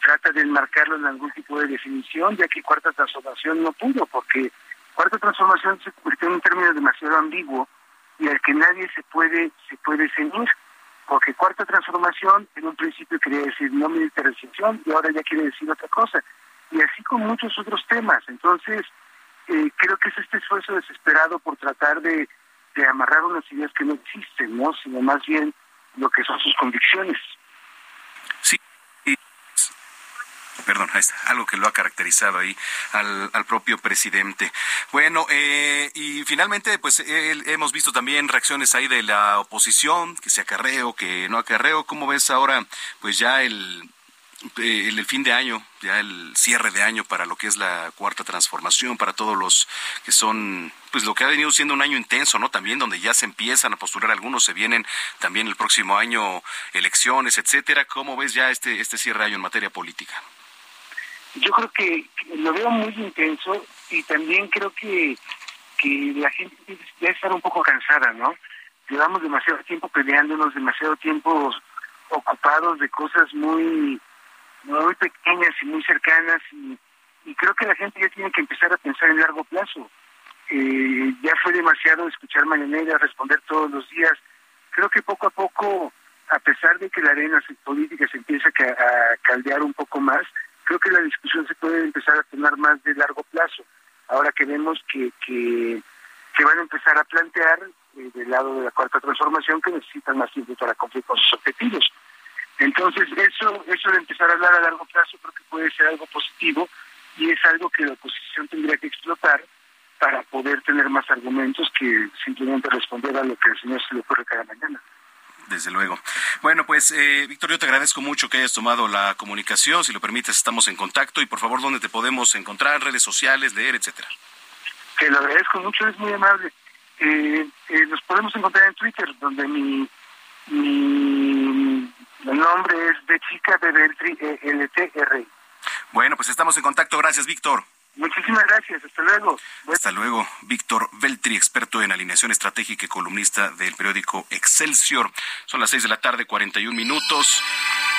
trata de enmarcarlo en algún tipo de definición, ya que cuarta transformación no pudo, porque cuarta transformación se convirtió en un término demasiado ambiguo y al que nadie se puede se puede ceñir, porque cuarta transformación en un principio quería decir no militarización y ahora ya quiere decir otra cosa y así con muchos otros temas. Entonces, eh, creo que es este esfuerzo desesperado por tratar de, amarrar unas ideas que no existen, ¿no? Sino más bien lo que son sus convicciones. Sí, perdón, ahí está, algo que lo ha caracterizado ahí al, al propio presidente. Bueno, eh, y finalmente, pues hemos visto también reacciones ahí de la oposición, que se acarreo, que no acarreo. ¿Cómo ves ahora, pues ya el, eh, el, fin de año, ya el cierre de año para lo que es la cuarta transformación, para todos los que son, pues lo que ha venido siendo un año intenso, ¿no? También donde ya se empiezan a postular algunos, se vienen también el próximo año elecciones, etcétera. ¿Cómo ves ya este, este cierre de año en materia política? Yo creo que lo veo muy intenso y también creo que, que la gente debe estar un poco cansada, ¿no? Llevamos demasiado tiempo peleándonos, demasiado tiempo ocupados de cosas muy muy pequeñas y muy cercanas y, creo que la gente ya tiene que empezar a pensar en largo plazo. Eh, ya fue demasiado escuchar mañanera, responder todos los días. Creo que poco a poco, a pesar de que la arena política se empieza a, caldear un poco más, creo que la discusión se puede empezar a tomar más de largo plazo. Ahora que vemos que, que, van a empezar a plantear eh, del lado de la cuarta transformación que necesitan más tiempo para cumplir con sus objetivos. Entonces, eso, eso de empezar a hablar a largo plazo creo que puede ser algo positivo y es algo que la oposición tendría que explotar para poder tener más argumentos que simplemente responder a lo que el señor se le ocurre cada mañana. Desde luego. Bueno, pues, eh, Víctor, yo te agradezco mucho que hayas tomado la comunicación. Si lo permites, estamos en contacto. Y por favor, ¿dónde te podemos encontrar? Redes sociales, leer, etcétera. Que lo agradezco mucho, es muy amable. Eh, eh, nos podemos encontrar en Twitter, donde mi, mi el nombre es de chica de Beltri e LTR. Bueno, pues estamos en contacto. Gracias, Víctor. Muchísimas gracias. Hasta luego. Hasta luego. Víctor Beltri, experto en alineación estratégica y columnista del periódico Excelsior. Son las seis de la tarde, 41 minutos.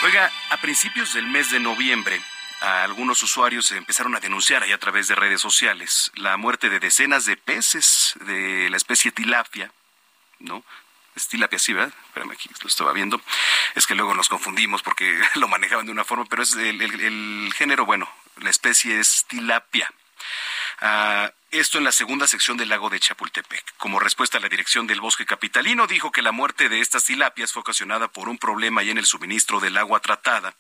Oiga, a principios del mes de noviembre, algunos usuarios empezaron a denunciar ahí a través de redes sociales la muerte de decenas de peces de la especie tilapia, ¿no? Espérame aquí, lo estaba viendo. Es que luego nos confundimos porque lo manejaban de una forma, pero es el, género, bueno, la especie es tilapia. Ah, esto en la segunda sección del lago de Chapultepec. Como respuesta a la dirección del bosque capitalino, dijo que la muerte de estas tilapias fue ocasionada por un problema ahí en el suministro del agua tratada,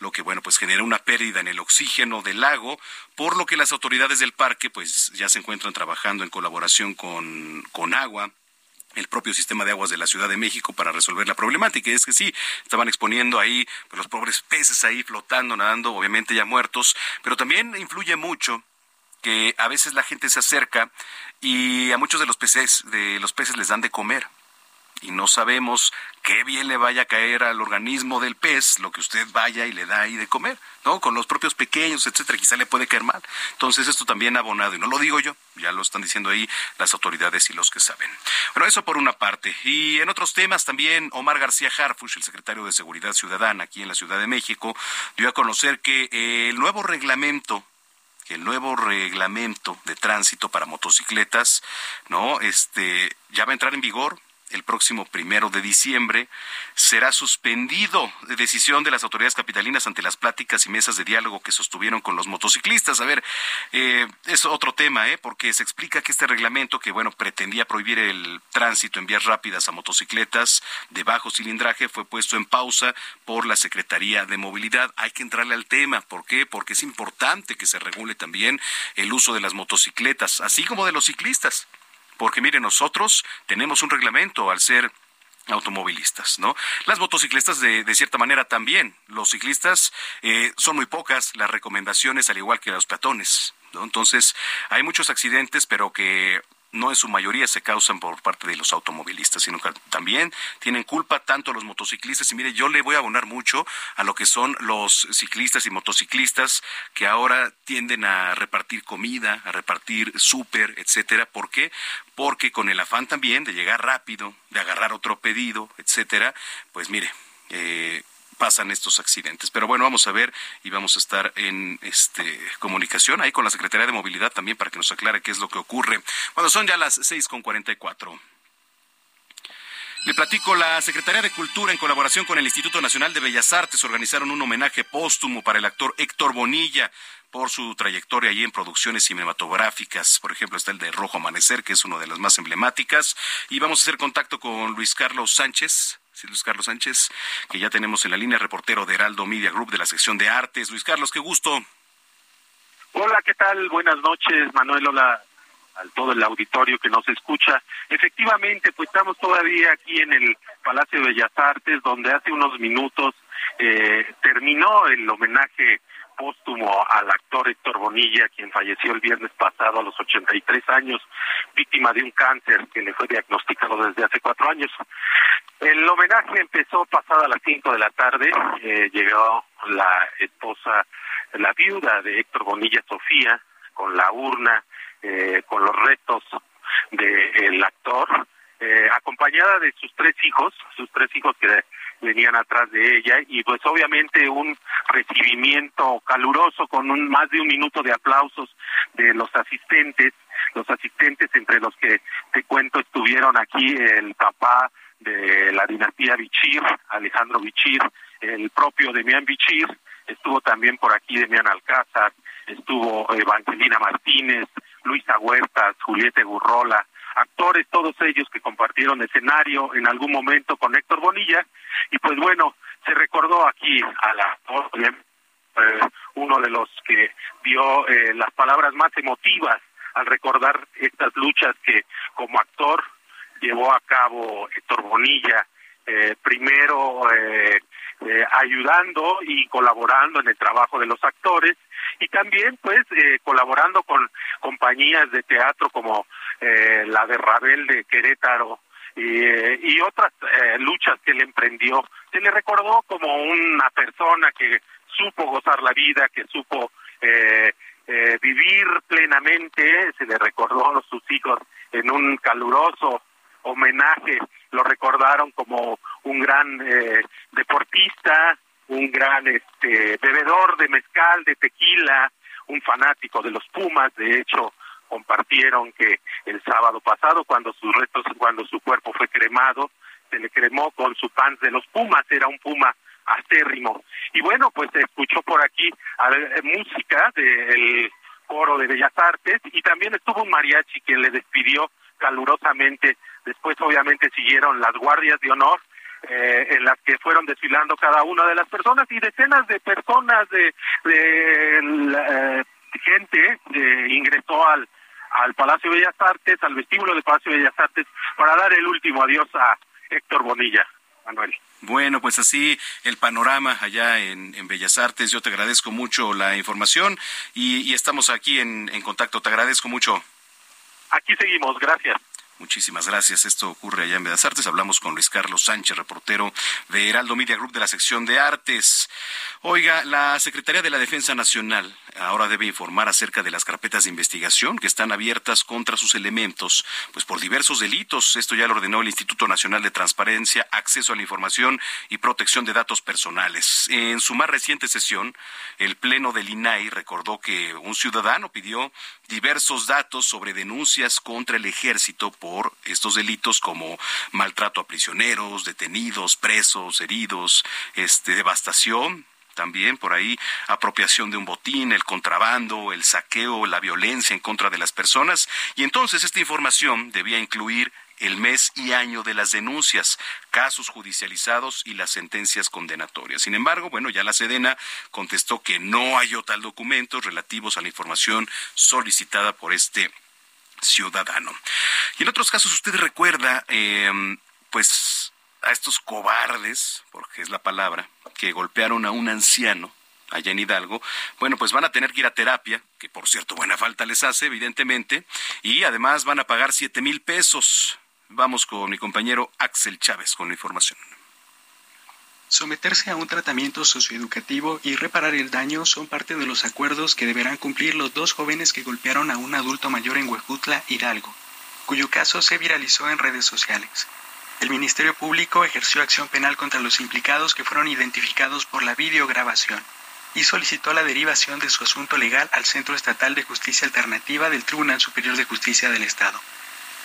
lo que, bueno, pues genera una pérdida en el oxígeno del lago, por lo que las autoridades del parque, pues ya se encuentran trabajando en colaboración con, con agua, el propio sistema de aguas de la Ciudad de México para resolver la problemática. Y es que sí, estaban exponiendo ahí pues, los pobres peces ahí flotando, nadando, obviamente ya muertos, pero también influye mucho que a veces la gente se acerca y a muchos de los peces, de los peces les dan de comer y no sabemos qué bien le vaya a caer al organismo del pez lo que usted vaya y le da ahí de comer, ¿no? Con los propios pequeños, etcétera, quizá le puede caer mal. Entonces esto también ha abonado, y no lo digo yo, ya lo están diciendo ahí las autoridades y los que saben. Bueno, eso por una parte. Y en otros temas también, Omar García Harfush, el secretario de Seguridad Ciudadana aquí en la Ciudad de México, dio a conocer que el nuevo reglamento el nuevo reglamento de tránsito para motocicletas, ¿no? Este ya va a entrar en vigor el próximo primero de diciembre, será suspendido de decisión de las autoridades capitalinas ante las pláticas y mesas de diálogo que sostuvieron con los motociclistas. A ver, eh, es otro tema, ¿eh? porque se explica que este reglamento, que bueno, pretendía prohibir el tránsito en vías rápidas a motocicletas de bajo cilindraje, fue puesto en pausa por la Secretaría de Movilidad. Hay que entrarle al tema. ¿Por qué? Porque es importante que se regule también el uso de las motocicletas, así como de los ciclistas. Porque mire, nosotros tenemos un reglamento al ser automovilistas, ¿no? Las motociclistas de, de, cierta manera también. Los ciclistas eh, son muy pocas las recomendaciones, al igual que los peatones, ¿no? Entonces, hay muchos accidentes, pero que no en su mayoría se causan por parte de los automovilistas, sino que también tienen culpa tanto los motociclistas. Y mire, yo le voy a abonar mucho a lo que son los ciclistas y motociclistas que ahora tienden a repartir comida, a repartir súper, etcétera. ¿Por qué? Porque con el afán también de llegar rápido, de agarrar otro pedido, etcétera, pues mire, eh, pasan estos accidentes. Pero bueno, vamos a ver y vamos a estar en este comunicación ahí con la Secretaría de Movilidad también para que nos aclare qué es lo que ocurre. Bueno, son ya las seis con cuarenta y cuatro. Le platico, la Secretaría de Cultura, en colaboración con el Instituto Nacional de Bellas Artes, organizaron un homenaje póstumo para el actor Héctor Bonilla por su trayectoria ahí en producciones cinematográficas. Por ejemplo, está el de Rojo Amanecer, que es una de las más emblemáticas. Y vamos a hacer contacto con Luis Carlos Sánchez. Sí, Luis Carlos Sánchez, que ya tenemos en la línea, reportero de Heraldo Media Group de la sección de artes. Luis Carlos, qué gusto. Hola, ¿qué tal? Buenas noches, Manuel. Hola al todo el auditorio que nos escucha. Efectivamente, pues estamos todavía aquí en el Palacio de Bellas Artes, donde hace unos minutos eh, terminó el homenaje póstumo al actor Héctor Bonilla, quien falleció el viernes pasado a los 83 años, víctima de un cáncer que le fue diagnosticado desde hace cuatro años. El homenaje empezó pasada las cinco de la tarde, eh, llegó la esposa, la viuda de Héctor Bonilla, Sofía, con la urna, eh, con los restos del actor, eh, acompañada de sus tres hijos, sus tres hijos que venían atrás de ella y pues obviamente un recibimiento caluroso con un más de un minuto de aplausos de los asistentes, los asistentes entre los que te cuento estuvieron aquí el papá de la dinastía Bichir, Alejandro Bichir, el propio Demián Bichir, estuvo también por aquí Demián Alcázar, estuvo Evangelina Martínez, Luisa Huertas, Julieta Gurrola, actores todos ellos que compartieron escenario en algún momento con Héctor Bonilla. Y pues bueno, se recordó aquí a la eh, uno de los que dio eh, las palabras más emotivas al recordar estas luchas que como actor llevó a cabo Héctor Bonilla, eh, primero eh, eh, ayudando y colaborando en el trabajo de los actores y también pues eh, colaborando con compañías de teatro como eh, la de Rabel de Querétaro y, y otras luchas que él emprendió. Se le recordó como una persona que supo gozar la vida, que supo vivir plenamente, se le recordó a sus hijos en un caluroso homenaje, lo recordaron como un gran deportista, un gran este bebedor de mezcal, de tequila, un fanático de los Pumas, de hecho compartieron que el sábado pasado cuando sus restos, cuando su cuerpo fue cremado, se le cremó con su pan de los Pumas, era un Puma acérrimo. Y bueno, pues se escuchó por aquí a, música del coro de Bellas Artes y también estuvo un mariachi que le despidió calurosamente. Después obviamente siguieron las guardias de honor eh, en las que fueron desfilando cada una de las personas y decenas de personas de, de eh, gente eh, ingresó al al Palacio de Bellas Artes, al vestíbulo del Palacio de Bellas Artes, para dar el último adiós a Héctor Bonilla, Manuel. Bueno, pues así el panorama allá en, en Bellas Artes. Yo te agradezco mucho la información y, y estamos aquí en, en contacto. Te agradezco mucho. Aquí seguimos, gracias. Muchísimas gracias. Esto ocurre allá en Bellas Artes. Hablamos con Luis Carlos Sánchez, reportero de Heraldo Media Group de la sección de artes. Oiga, la Secretaría de la Defensa Nacional ahora debe informar acerca de las carpetas de investigación que están abiertas contra sus elementos, pues por diversos delitos. Esto ya lo ordenó el Instituto Nacional de Transparencia, Acceso a la Información y Protección de Datos Personales. En su más reciente sesión, el Pleno del INAI recordó que un ciudadano pidió diversos datos sobre denuncias contra el ejército por estos delitos como maltrato a prisioneros, detenidos, presos, heridos, este devastación, también por ahí apropiación de un botín, el contrabando, el saqueo, la violencia en contra de las personas. Y entonces esta información debía incluir el mes y año de las denuncias, casos judicializados y las sentencias condenatorias. Sin embargo, bueno, ya la Sedena contestó que no hay tal documentos relativos a la información solicitada por este ciudadano. Y en otros casos, usted recuerda, eh, pues, a estos cobardes, porque es la palabra, que golpearon a un anciano allá en Hidalgo, bueno, pues van a tener que ir a terapia, que por cierto buena falta les hace, evidentemente, y además van a pagar siete mil pesos. Vamos con mi compañero Axel Chávez con la información. Someterse a un tratamiento socioeducativo y reparar el daño son parte de los acuerdos que deberán cumplir los dos jóvenes que golpearon a un adulto mayor en Huejutla, Hidalgo, cuyo caso se viralizó en redes sociales. El Ministerio Público ejerció acción penal contra los implicados que fueron identificados por la videograbación y solicitó la derivación de su asunto legal al Centro Estatal de Justicia Alternativa del Tribunal Superior de Justicia del Estado.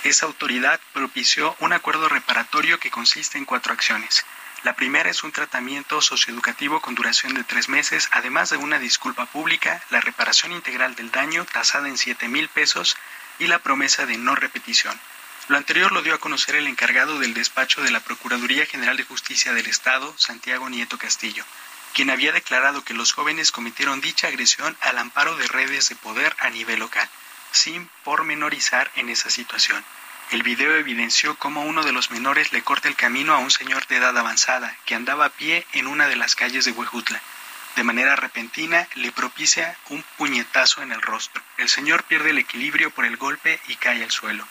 Esa autoridad propició un acuerdo reparatorio que consiste en cuatro acciones. La primera es un tratamiento socioeducativo con duración de tres meses, además de una disculpa pública, la reparación integral del daño tasada en 7 mil pesos y la promesa de no repetición. Lo anterior lo dio a conocer el encargado del despacho de la Procuraduría General de Justicia del Estado, Santiago Nieto Castillo, quien había declarado que los jóvenes cometieron dicha agresión al amparo de redes de poder a nivel local, sin pormenorizar en esa situación. El video evidenció cómo uno de los menores le corta el camino a un señor de edad avanzada que andaba a pie en una de las calles de Huejutla. De manera repentina le propicia un puñetazo en el rostro. El señor pierde el equilibrio por el golpe y cae al suelo.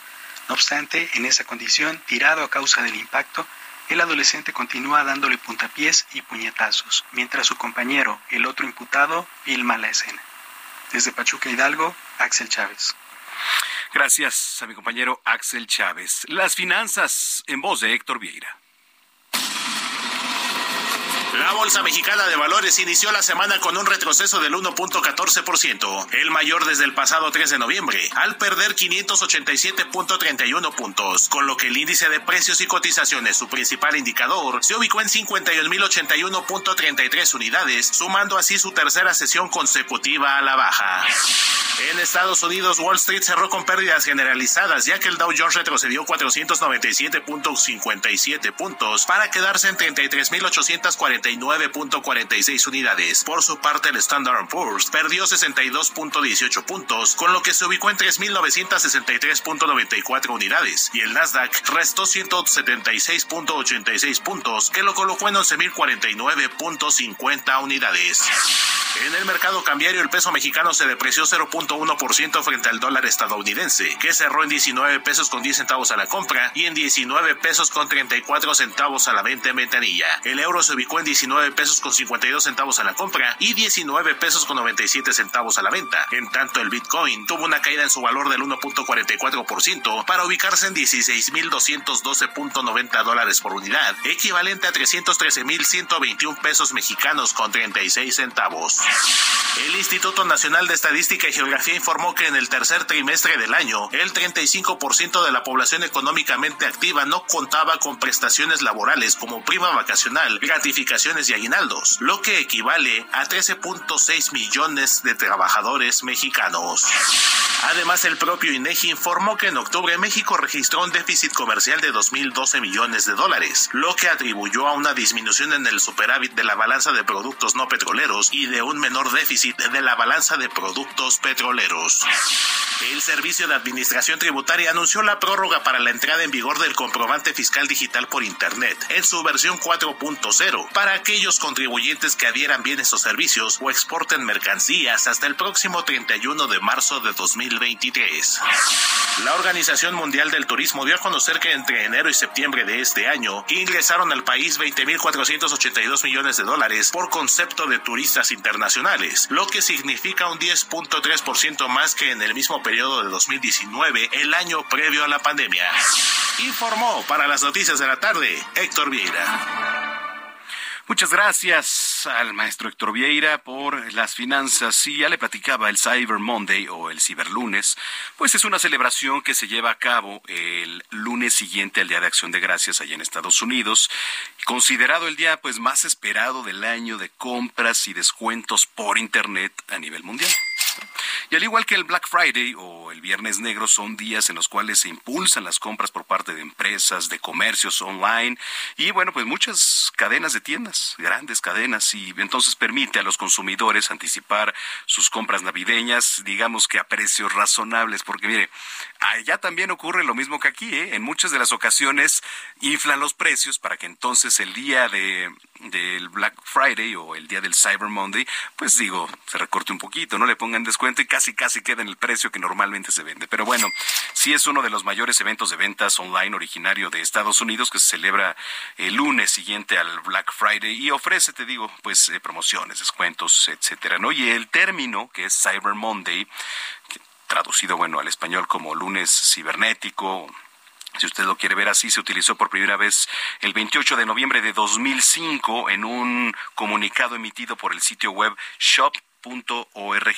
No obstante, en esa condición, tirado a causa del impacto, el adolescente continúa dándole puntapiés y puñetazos, mientras su compañero, el otro imputado, filma la escena. Desde Pachuca Hidalgo, Axel Chávez. Gracias a mi compañero Axel Chávez. Las finanzas en voz de Héctor Vieira. La Bolsa Mexicana de Valores inició la semana con un retroceso del 1.14%, el mayor desde el pasado 3 de noviembre, al perder 587.31 puntos, con lo que el índice de precios y cotizaciones, su principal indicador, se ubicó en 51.081.33 unidades, sumando así su tercera sesión consecutiva a la baja. En Estados Unidos, Wall Street cerró con pérdidas generalizadas, ya que el Dow Jones retrocedió 497.57 puntos para quedarse en 33.840 49.46 unidades. Por su parte, el Standard Poor's perdió 62.18 puntos, con lo que se ubicó en 3.963.94 unidades, y el Nasdaq restó 176.86 puntos, que lo colocó en 11.049.50 unidades. En el mercado cambiario, el peso mexicano se depreció 0.1% frente al dólar estadounidense, que cerró en 19 pesos con 10 centavos a la compra y en 19 pesos con 34 centavos a la venta en ventanilla. El euro se ubicó en 19 pesos con 52 centavos a la compra y 19 pesos con 97 centavos a la venta. En tanto, el Bitcoin tuvo una caída en su valor del 1.44% para ubicarse en 16.212.90 dólares por unidad, equivalente a 313.121 pesos mexicanos con 36 centavos. El Instituto Nacional de Estadística y Geografía informó que en el tercer trimestre del año, el 35% de la población económicamente activa no contaba con prestaciones laborales como prima vacacional, gratificación y aguinaldos, lo que equivale a 13.6 millones de trabajadores mexicanos. Además, el propio INEGI informó que en octubre México registró un déficit comercial de 2.012 millones de dólares, lo que atribuyó a una disminución en el superávit de la balanza de productos no petroleros y de un menor déficit de la balanza de productos petroleros. El Servicio de Administración Tributaria anunció la prórroga para la entrada en vigor del comprobante fiscal digital por Internet en su versión 4.0 para aquellos contribuyentes que adhieran bienes o servicios o exporten mercancías hasta el próximo 31 de marzo de 2023. La Organización Mundial del Turismo dio a conocer que entre enero y septiembre de este año ingresaron al país 20.482 millones de dólares por concepto de turistas internacionales, lo que significa un 10.3% más que en el mismo periodo de 2019, el año previo a la pandemia. Informó para las noticias de la tarde Héctor Vieira. Muchas gracias al maestro Héctor Vieira por las finanzas. Sí, ya le platicaba el Cyber Monday o el Ciberlunes, pues es una celebración que se lleva a cabo el lunes siguiente al Día de Acción de Gracias allá en Estados Unidos, considerado el día pues más esperado del año de compras y descuentos por internet a nivel mundial. Y al igual que el Black Friday o el Viernes Negro son días en los cuales se impulsan las compras por parte de empresas, de comercios online y bueno, pues muchas cadenas de tiendas, grandes cadenas y entonces permite a los consumidores anticipar sus compras navideñas, digamos que a precios razonables, porque mire, allá también ocurre lo mismo que aquí, ¿eh? en muchas de las ocasiones inflan los precios para que entonces el día de del Black Friday o el día del Cyber Monday, pues digo, se recorte un poquito, no le pongan descuento y casi casi queda en el precio que normalmente se vende. Pero bueno, sí es uno de los mayores eventos de ventas online originario de Estados Unidos que se celebra el lunes siguiente al Black Friday y ofrece, te digo, pues eh, promociones, descuentos, etcétera, ¿no? Y el término que es Cyber Monday, traducido bueno al español como lunes cibernético, si usted lo quiere ver así, se utilizó por primera vez el 28 de noviembre de 2005 en un comunicado emitido por el sitio web shop.org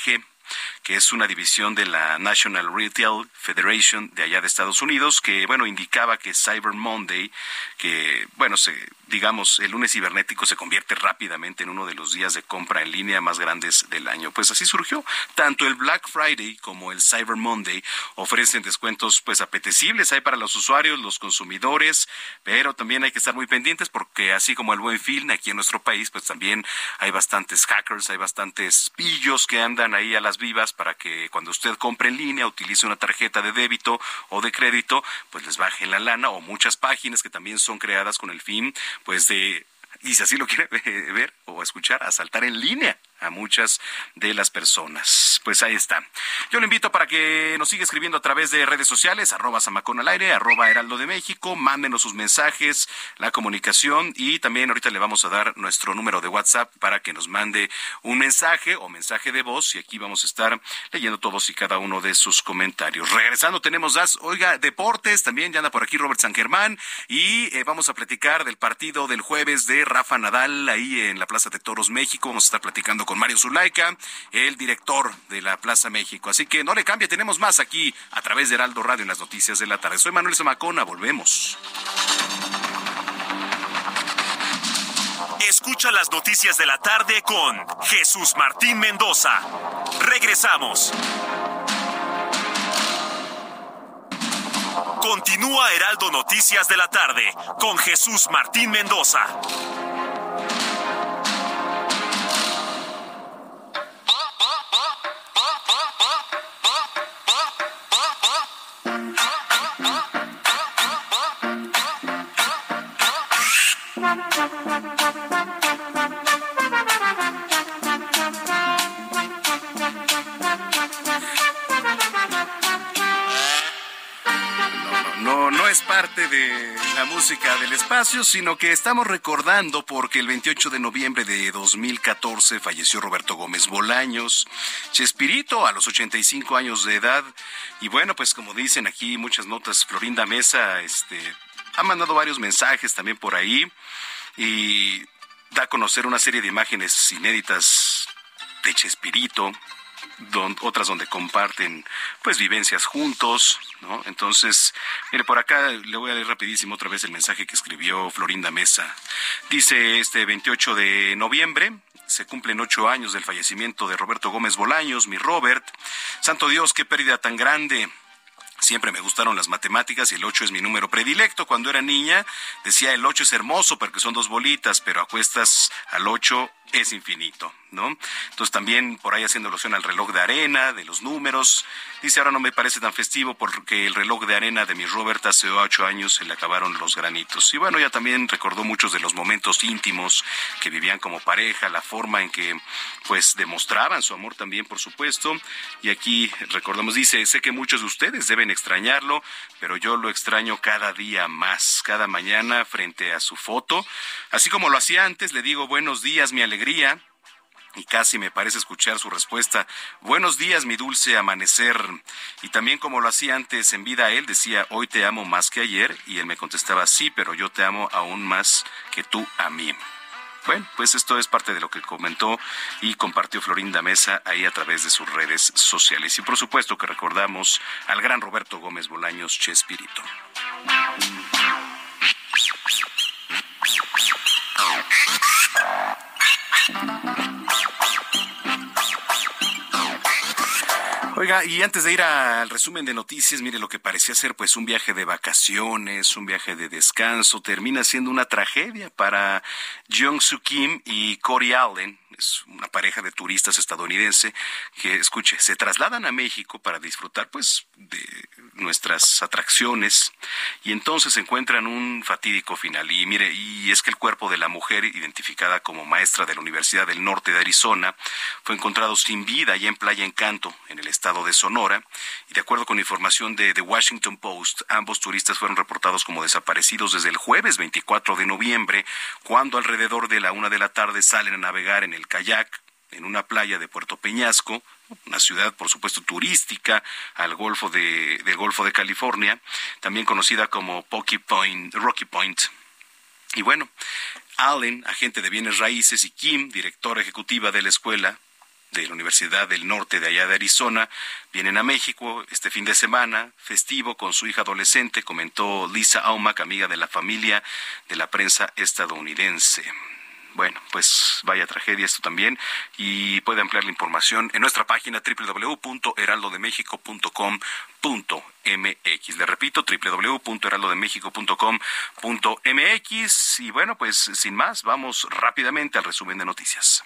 que es una división de la National Retail Federation de allá de Estados Unidos, que, bueno, indicaba que Cyber Monday, que, bueno, se digamos, el lunes cibernético se convierte rápidamente en uno de los días de compra en línea más grandes del año. Pues así surgió. Tanto el Black Friday como el Cyber Monday ofrecen descuentos pues apetecibles hay para los usuarios, los consumidores, pero también hay que estar muy pendientes porque así como el buen film aquí en nuestro país, pues también hay bastantes hackers, hay bastantes pillos que andan ahí a las vivas para que cuando usted compre en línea utilice una tarjeta de débito o de crédito, pues les bajen la lana o muchas páginas que también son creadas con el fin pues de y si así lo quiere ver o escuchar, asaltar en línea a muchas de las personas. Pues ahí está. Yo le invito para que nos siga escribiendo a través de redes sociales, arroba Samacón al aire, arroba Heraldo de México, mándenos sus mensajes, la comunicación y también ahorita le vamos a dar nuestro número de WhatsApp para que nos mande un mensaje o mensaje de voz y aquí vamos a estar leyendo todos y cada uno de sus comentarios. Regresando tenemos das, oiga, deportes, también ya anda por aquí Robert San Germán y eh, vamos a platicar del partido del jueves de Rafa Nadal ahí en la Plaza de Toros México. Vamos a estar platicando con Mario Zulaika, el director de la Plaza México. Así que no le cambie, tenemos más aquí a través de Heraldo Radio en las noticias de la tarde. Soy Manuel Zamacona, volvemos. Escucha las noticias de la tarde con Jesús Martín Mendoza. Regresamos. Continúa Heraldo Noticias de la tarde con Jesús Martín Mendoza. De la música del espacio, sino que estamos recordando porque el 28 de noviembre de 2014 falleció Roberto Gómez Bolaños, Chespirito, a los 85 años de edad. Y bueno, pues como dicen aquí muchas notas, Florinda Mesa este, ha mandado varios mensajes también por ahí y da a conocer una serie de imágenes inéditas de Chespirito, otras donde comparten pues vivencias juntos, ¿no? Entonces, mire, por acá le voy a leer rapidísimo otra vez el mensaje que escribió Florinda Mesa. Dice este 28 de noviembre, se cumplen ocho años del fallecimiento de Roberto Gómez Bolaños, mi Robert. Santo Dios, qué pérdida tan grande. Siempre me gustaron las matemáticas y el 8 es mi número predilecto. Cuando era niña decía el 8 es hermoso porque son dos bolitas, pero acuestas al 8 es infinito. ¿no? Entonces también por ahí haciendo alusión al reloj de arena, de los números. Dice, ahora no me parece tan festivo porque el reloj de arena de mi Robert hace ocho años se le acabaron los granitos. Y bueno, ya también recordó muchos de los momentos íntimos que vivían como pareja, la forma en que pues demostraban su amor también, por supuesto. Y aquí recordamos, dice, sé que muchos de ustedes deben extrañarlo, pero yo lo extraño cada día más, cada mañana frente a su foto. Así como lo hacía antes, le digo buenos días, mi alegría y casi me parece escuchar su respuesta, buenos días mi dulce amanecer. Y también como lo hacía antes en vida él, decía, hoy te amo más que ayer, y él me contestaba, sí, pero yo te amo aún más que tú a mí. Bueno, pues esto es parte de lo que comentó y compartió Florinda Mesa ahí a través de sus redes sociales. Y por supuesto que recordamos al gran Roberto Gómez Bolaños Chespirito. Thank you. Oiga, y antes de ir al resumen de noticias, mire lo que parecía ser pues un viaje de vacaciones, un viaje de descanso, termina siendo una tragedia para Jung Soo Kim y Cory Allen, es una pareja de turistas estadounidense que, escuche, se trasladan a México para disfrutar pues de nuestras atracciones y entonces encuentran un fatídico final. Y mire, y es que el cuerpo de la mujer, identificada como maestra de la Universidad del Norte de Arizona, fue encontrado sin vida allá en Playa Encanto, en el estado de Sonora. Y de acuerdo con información de The Washington Post, ambos turistas fueron reportados como desaparecidos desde el jueves 24 de noviembre, cuando alrededor de la una de la tarde salen a navegar en el kayak en una playa de Puerto Peñasco, una ciudad, por supuesto, turística al Golfo de, del Golfo de California, también conocida como Rocky Point. Y bueno, Allen, agente de bienes raíces, y Kim, directora ejecutiva de la escuela, de la Universidad del Norte de allá de Arizona vienen a México este fin de semana, festivo, con su hija adolescente, comentó Lisa Aumack, amiga de la familia de la prensa estadounidense. Bueno, pues vaya tragedia esto también y puede ampliar la información en nuestra página www.heraldodemexico.com.mx. Le repito, www.heraldodemexico.com.mx y bueno, pues sin más, vamos rápidamente al resumen de noticias.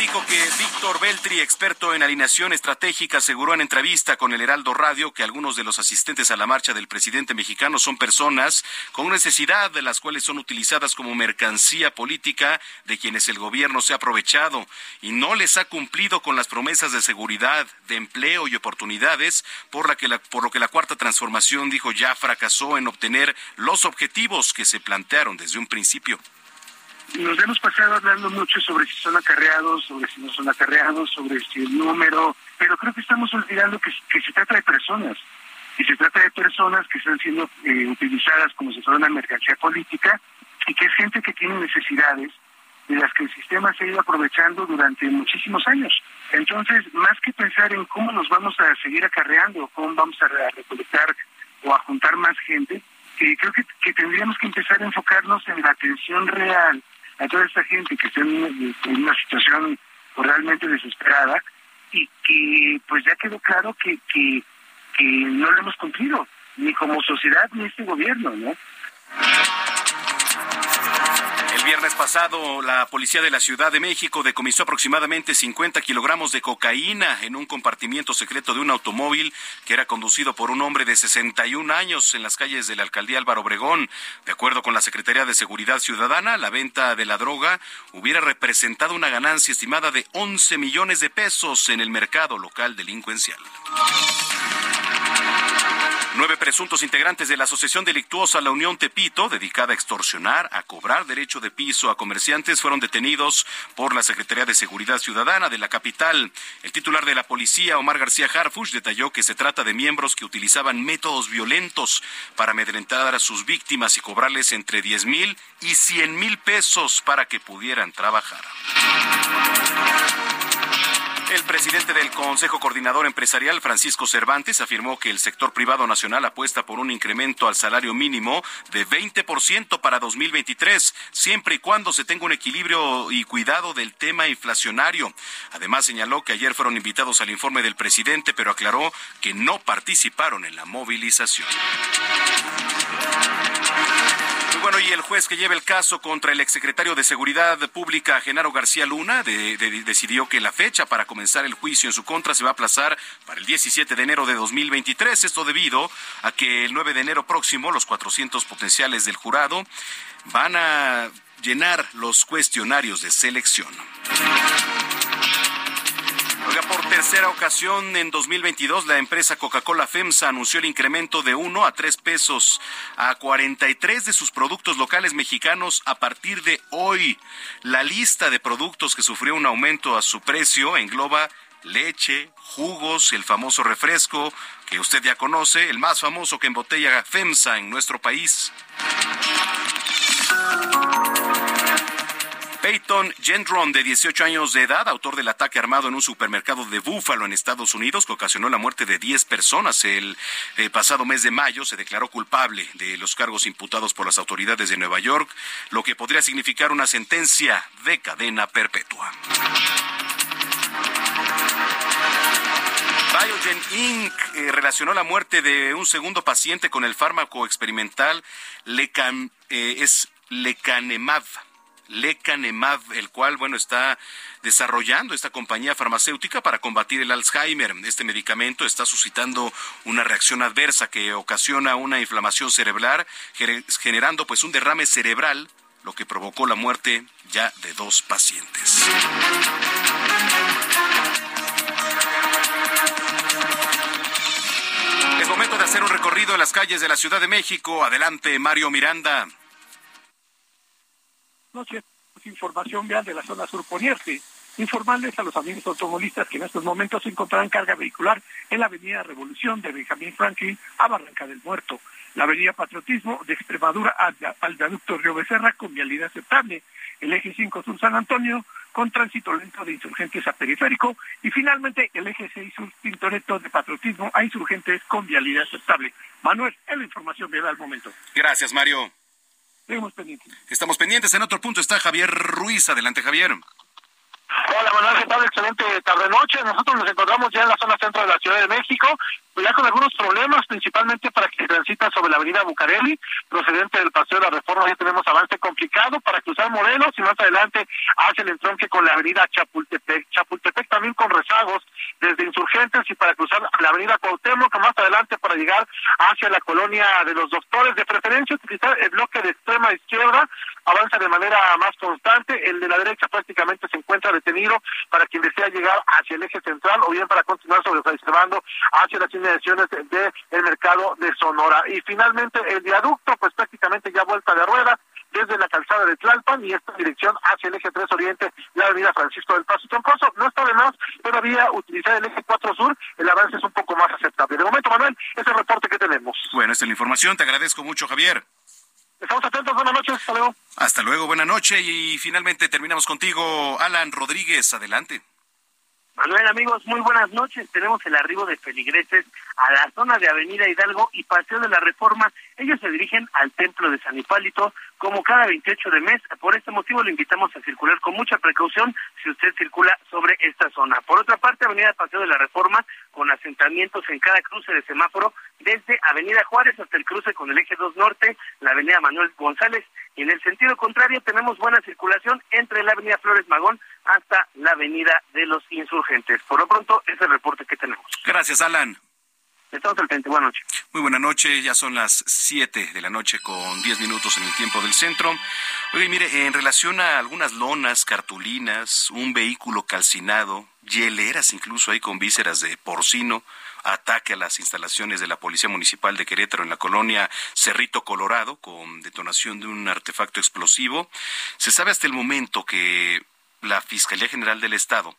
platico que Víctor Beltri, experto en alineación estratégica, aseguró en entrevista con el Heraldo Radio que algunos de los asistentes a la marcha del presidente mexicano son personas con necesidad de las cuales son utilizadas como mercancía política de quienes el gobierno se ha aprovechado y no les ha cumplido con las promesas de seguridad, de empleo y oportunidades, por, la que la, por lo que la cuarta transformación, dijo, ya fracasó en obtener los objetivos que se plantearon desde un principio nos hemos pasado hablando mucho sobre si son acarreados, sobre si no son acarreados, sobre si el número, pero creo que estamos olvidando que, se trata de personas, y se trata de personas que están siendo eh, utilizadas como si fuera una mercancía política, y que es gente que tiene necesidades de las que el sistema se ha ido aprovechando durante muchísimos años. Entonces, más que pensar en cómo nos vamos a seguir acarreando, cómo vamos a recolectar o a juntar más gente, eh, creo que, que tendríamos que empezar a enfocarnos en la atención real a toda esta gente que está en una, situación realmente desesperada y que pues ya quedó claro que, que, que no lo hemos cumplido, ni como sociedad ni este gobierno, ¿no? Viernes pasado, la policía de la Ciudad de México decomisó aproximadamente 50 kilogramos de cocaína en un compartimiento secreto de un automóvil que era conducido por un hombre de 61 años en las calles de la alcaldía Álvaro Obregón. De acuerdo con la Secretaría de Seguridad Ciudadana, la venta de la droga hubiera representado una ganancia estimada de 11 millones de pesos en el mercado local delincuencial. Nueve presuntos integrantes de la asociación delictuosa La Unión Tepito, dedicada a extorsionar, a cobrar derecho de piso a comerciantes, fueron detenidos por la Secretaría de Seguridad Ciudadana de la capital. El titular de la policía, Omar García Harfush, detalló que se trata de miembros que utilizaban métodos violentos para amedrentar a sus víctimas y cobrarles entre 10 mil y 100 mil pesos para que pudieran trabajar. El presidente del Consejo Coordinador Empresarial, Francisco Cervantes, afirmó que el sector privado nacional apuesta por un incremento al salario mínimo de 20% para 2023, siempre y cuando se tenga un equilibrio y cuidado del tema inflacionario. Además, señaló que ayer fueron invitados al informe del presidente, pero aclaró que no participaron en la movilización bueno, y el juez que lleva el caso contra el exsecretario de Seguridad Pública, Genaro García Luna, decidió que la fecha para comenzar el juicio en su contra se va a aplazar para el 17 de enero de 2023. Esto debido a que el 9 de enero próximo los 400 potenciales del jurado van a llenar los cuestionarios de selección. Tercera ocasión en 2022, la empresa Coca-Cola FEMSA anunció el incremento de 1 a 3 pesos a 43 de sus productos locales mexicanos a partir de hoy. La lista de productos que sufrió un aumento a su precio engloba leche, jugos, el famoso refresco que usted ya conoce, el más famoso que embotella FEMSA en nuestro país. Peyton Gendron, de 18 años de edad, autor del ataque armado en un supermercado de Búfalo en Estados Unidos, que ocasionó la muerte de 10 personas el, eh, pasado mes de mayo, se declaró culpable de los cargos imputados por las autoridades de Nueva York, lo que podría significar una sentencia de cadena perpetua. Biogen Inc. Eh, relacionó la muerte de un segundo paciente con el fármaco experimental Lecan, eh, Lecanemab lecanemab, el cual, bueno, está desarrollando esta compañía farmacéutica para combatir el Alzheimer. Este medicamento está suscitando una reacción adversa que ocasiona una inflamación cerebral, generando pues un derrame cerebral, lo que provocó la muerte ya de dos pacientes. Es momento de hacer un recorrido en las calles de la Ciudad de México. Adelante, Mario Miranda noches, información vial de la zona sur poniente. Informarles a los amigos automovilistas que en estos momentos se encontrarán carga vehicular en la avenida Revolución de Benjamín Franklin a Barranca del Muerto, la avenida Patriotismo de Extremadura al viaducto Río Becerra con vialidad aceptable, el eje 5 Sur San Antonio con tránsito lento de insurgentes a periférico y finalmente el eje 6 Sur Pintoreto de Patriotismo a insurgentes con vialidad aceptable. Manuel, es la información da al momento. Gracias, Mario. Estamos pendientes. Estamos pendientes. En otro punto está Javier Ruiz. Adelante, Javier. Hola Manuel, ¿qué tal? Excelente tarde-noche. Nosotros nos encontramos ya en la zona centro de la Ciudad de México, ya con algunos problemas, principalmente para que transita sobre la avenida Bucareli, procedente del Paseo de la Reforma, ya tenemos avance complicado para cruzar Morelos y más adelante hacia el entronque con la avenida Chapultepec. Chapultepec también con rezagos desde Insurgentes y para cruzar la avenida Cuauhtémoc, más adelante para llegar hacia la colonia de los doctores, de preferencia utilizar el bloque de extrema izquierda, avanza de manera más constante, el de la derecha prácticamente se encuentra detenido para quien desea llegar hacia el eje central o bien para continuar sobre hacia las inmediaciones del el mercado de Sonora. Y finalmente el viaducto, pues prácticamente ya vuelta de rueda desde la calzada de Tlalpan y esta dirección hacia el eje 3 Oriente, la avenida Francisco del Paso Troncoso. No está de más todavía utilizar el eje 4 Sur, el avance es un poco más aceptable. De momento, Manuel, es el reporte que tenemos. Bueno, esta es la información. Te agradezco mucho, Javier. Estamos atentos, buenas noches, hasta luego. Hasta luego, buena noche y finalmente terminamos contigo, Alan Rodríguez, adelante. Manuel, amigos, muy buenas noches. Tenemos el arribo de feligreses a la zona de Avenida Hidalgo y Paseo de la Reforma. Ellos se dirigen al Templo de San Hipólito como cada 28 de mes. Por este motivo le invitamos a circular con mucha precaución si usted circula sobre esta zona. Por otra parte, Avenida Paseo de la Reforma con asentamientos en cada cruce de semáforo desde Avenida Juárez hasta el cruce con el eje 2 Norte, la Avenida Manuel González y en el sentido contrario tenemos buena circulación entre la Avenida Flores Magón hasta la Avenida de los Insurgentes. Por lo pronto, es el reporte que tenemos. Gracias, Alan. Estamos al frente. Buenas noches. Muy buena noche. Ya son las 7 de la noche con 10 minutos en el tiempo del centro. Oye, mire, en relación a algunas lonas, cartulinas, un vehículo calcinado, hieleras incluso ahí con vísceras de porcino, ataque a las instalaciones de la Policía Municipal de Querétaro en la colonia Cerrito Colorado con detonación de un artefacto explosivo. Se sabe hasta el momento que la Fiscalía General del Estado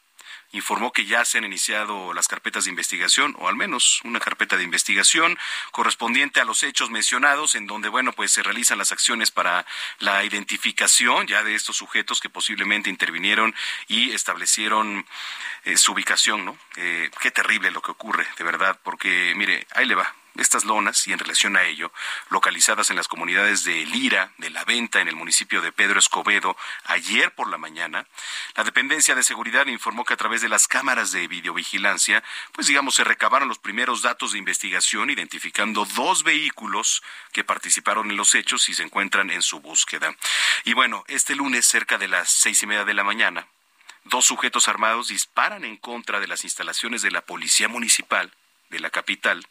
informó que ya se han iniciado las carpetas de investigación, o al menos una carpeta de investigación correspondiente a los hechos mencionados, en donde, bueno, pues se realizan las acciones para la identificación ya de estos sujetos que posiblemente intervinieron y establecieron eh, su ubicación, ¿no? Eh, qué terrible lo que ocurre, de verdad, porque, mire, ahí le va estas lonas y en relación a ello, localizadas en las comunidades de Lira, de La Venta, en el municipio de Pedro Escobedo, ayer por la mañana, la dependencia de seguridad informó que a través de las cámaras de videovigilancia, pues digamos, se recabaron los primeros datos de investigación, identificando dos vehículos que participaron en los hechos y se encuentran en su búsqueda. Y bueno, este lunes, cerca de las seis y media de la mañana, dos sujetos armados disparan en contra de las instalaciones de la Policía Municipal de la capital,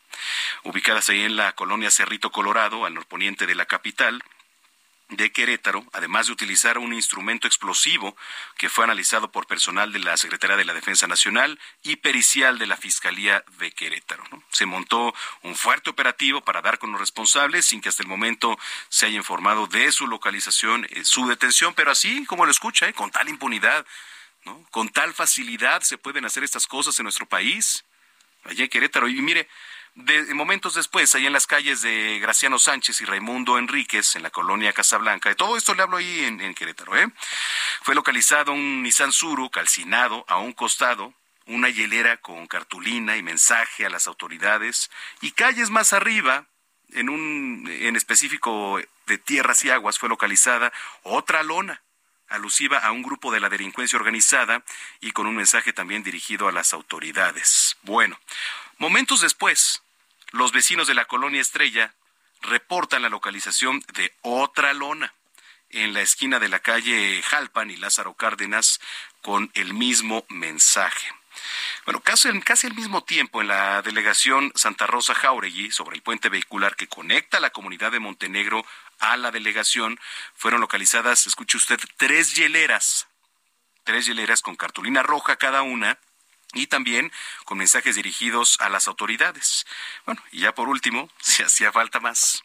ubicadas ahí en la colonia Cerrito Colorado, al norponiente de la capital de Querétaro, además de utilizar un instrumento explosivo que fue analizado por personal de la Secretaría de la Defensa Nacional y pericial de la Fiscalía de Querétaro. Se montó un fuerte operativo para dar con los responsables sin que hasta el momento se haya informado de su localización, eh, su detención, pero así como lo escucha, eh, con tal impunidad, ¿no? con tal facilidad se pueden hacer estas cosas en nuestro país allá en Querétaro. Y mire, de, momentos después, ahí en las calles de Graciano Sánchez y Raimundo Enríquez, en la colonia Casablanca, de todo esto le hablo ahí en, Querétaro, ¿eh? fue localizado un Nissan Suru calcinado a un costado, una hielera con cartulina y mensaje a las autoridades, y calles más arriba, en un en específico de tierras y aguas, fue localizada otra lona alusiva a un grupo de la delincuencia organizada y con un mensaje también dirigido a las autoridades. Bueno, momentos después, los vecinos de la colonia Estrella reportan la localización de otra lona en la esquina de la calle Jalpan y Lázaro Cárdenas con el mismo mensaje. Bueno, casi, casi al mismo tiempo en la delegación Santa Rosa Jauregui sobre el puente vehicular que conecta la comunidad de Montenegro a la delegación fueron localizadas, escuche usted, tres hieleras, tres hieleras con cartulina roja cada una y también con mensajes dirigidos a las autoridades. Bueno, y ya por último, si hacía falta más,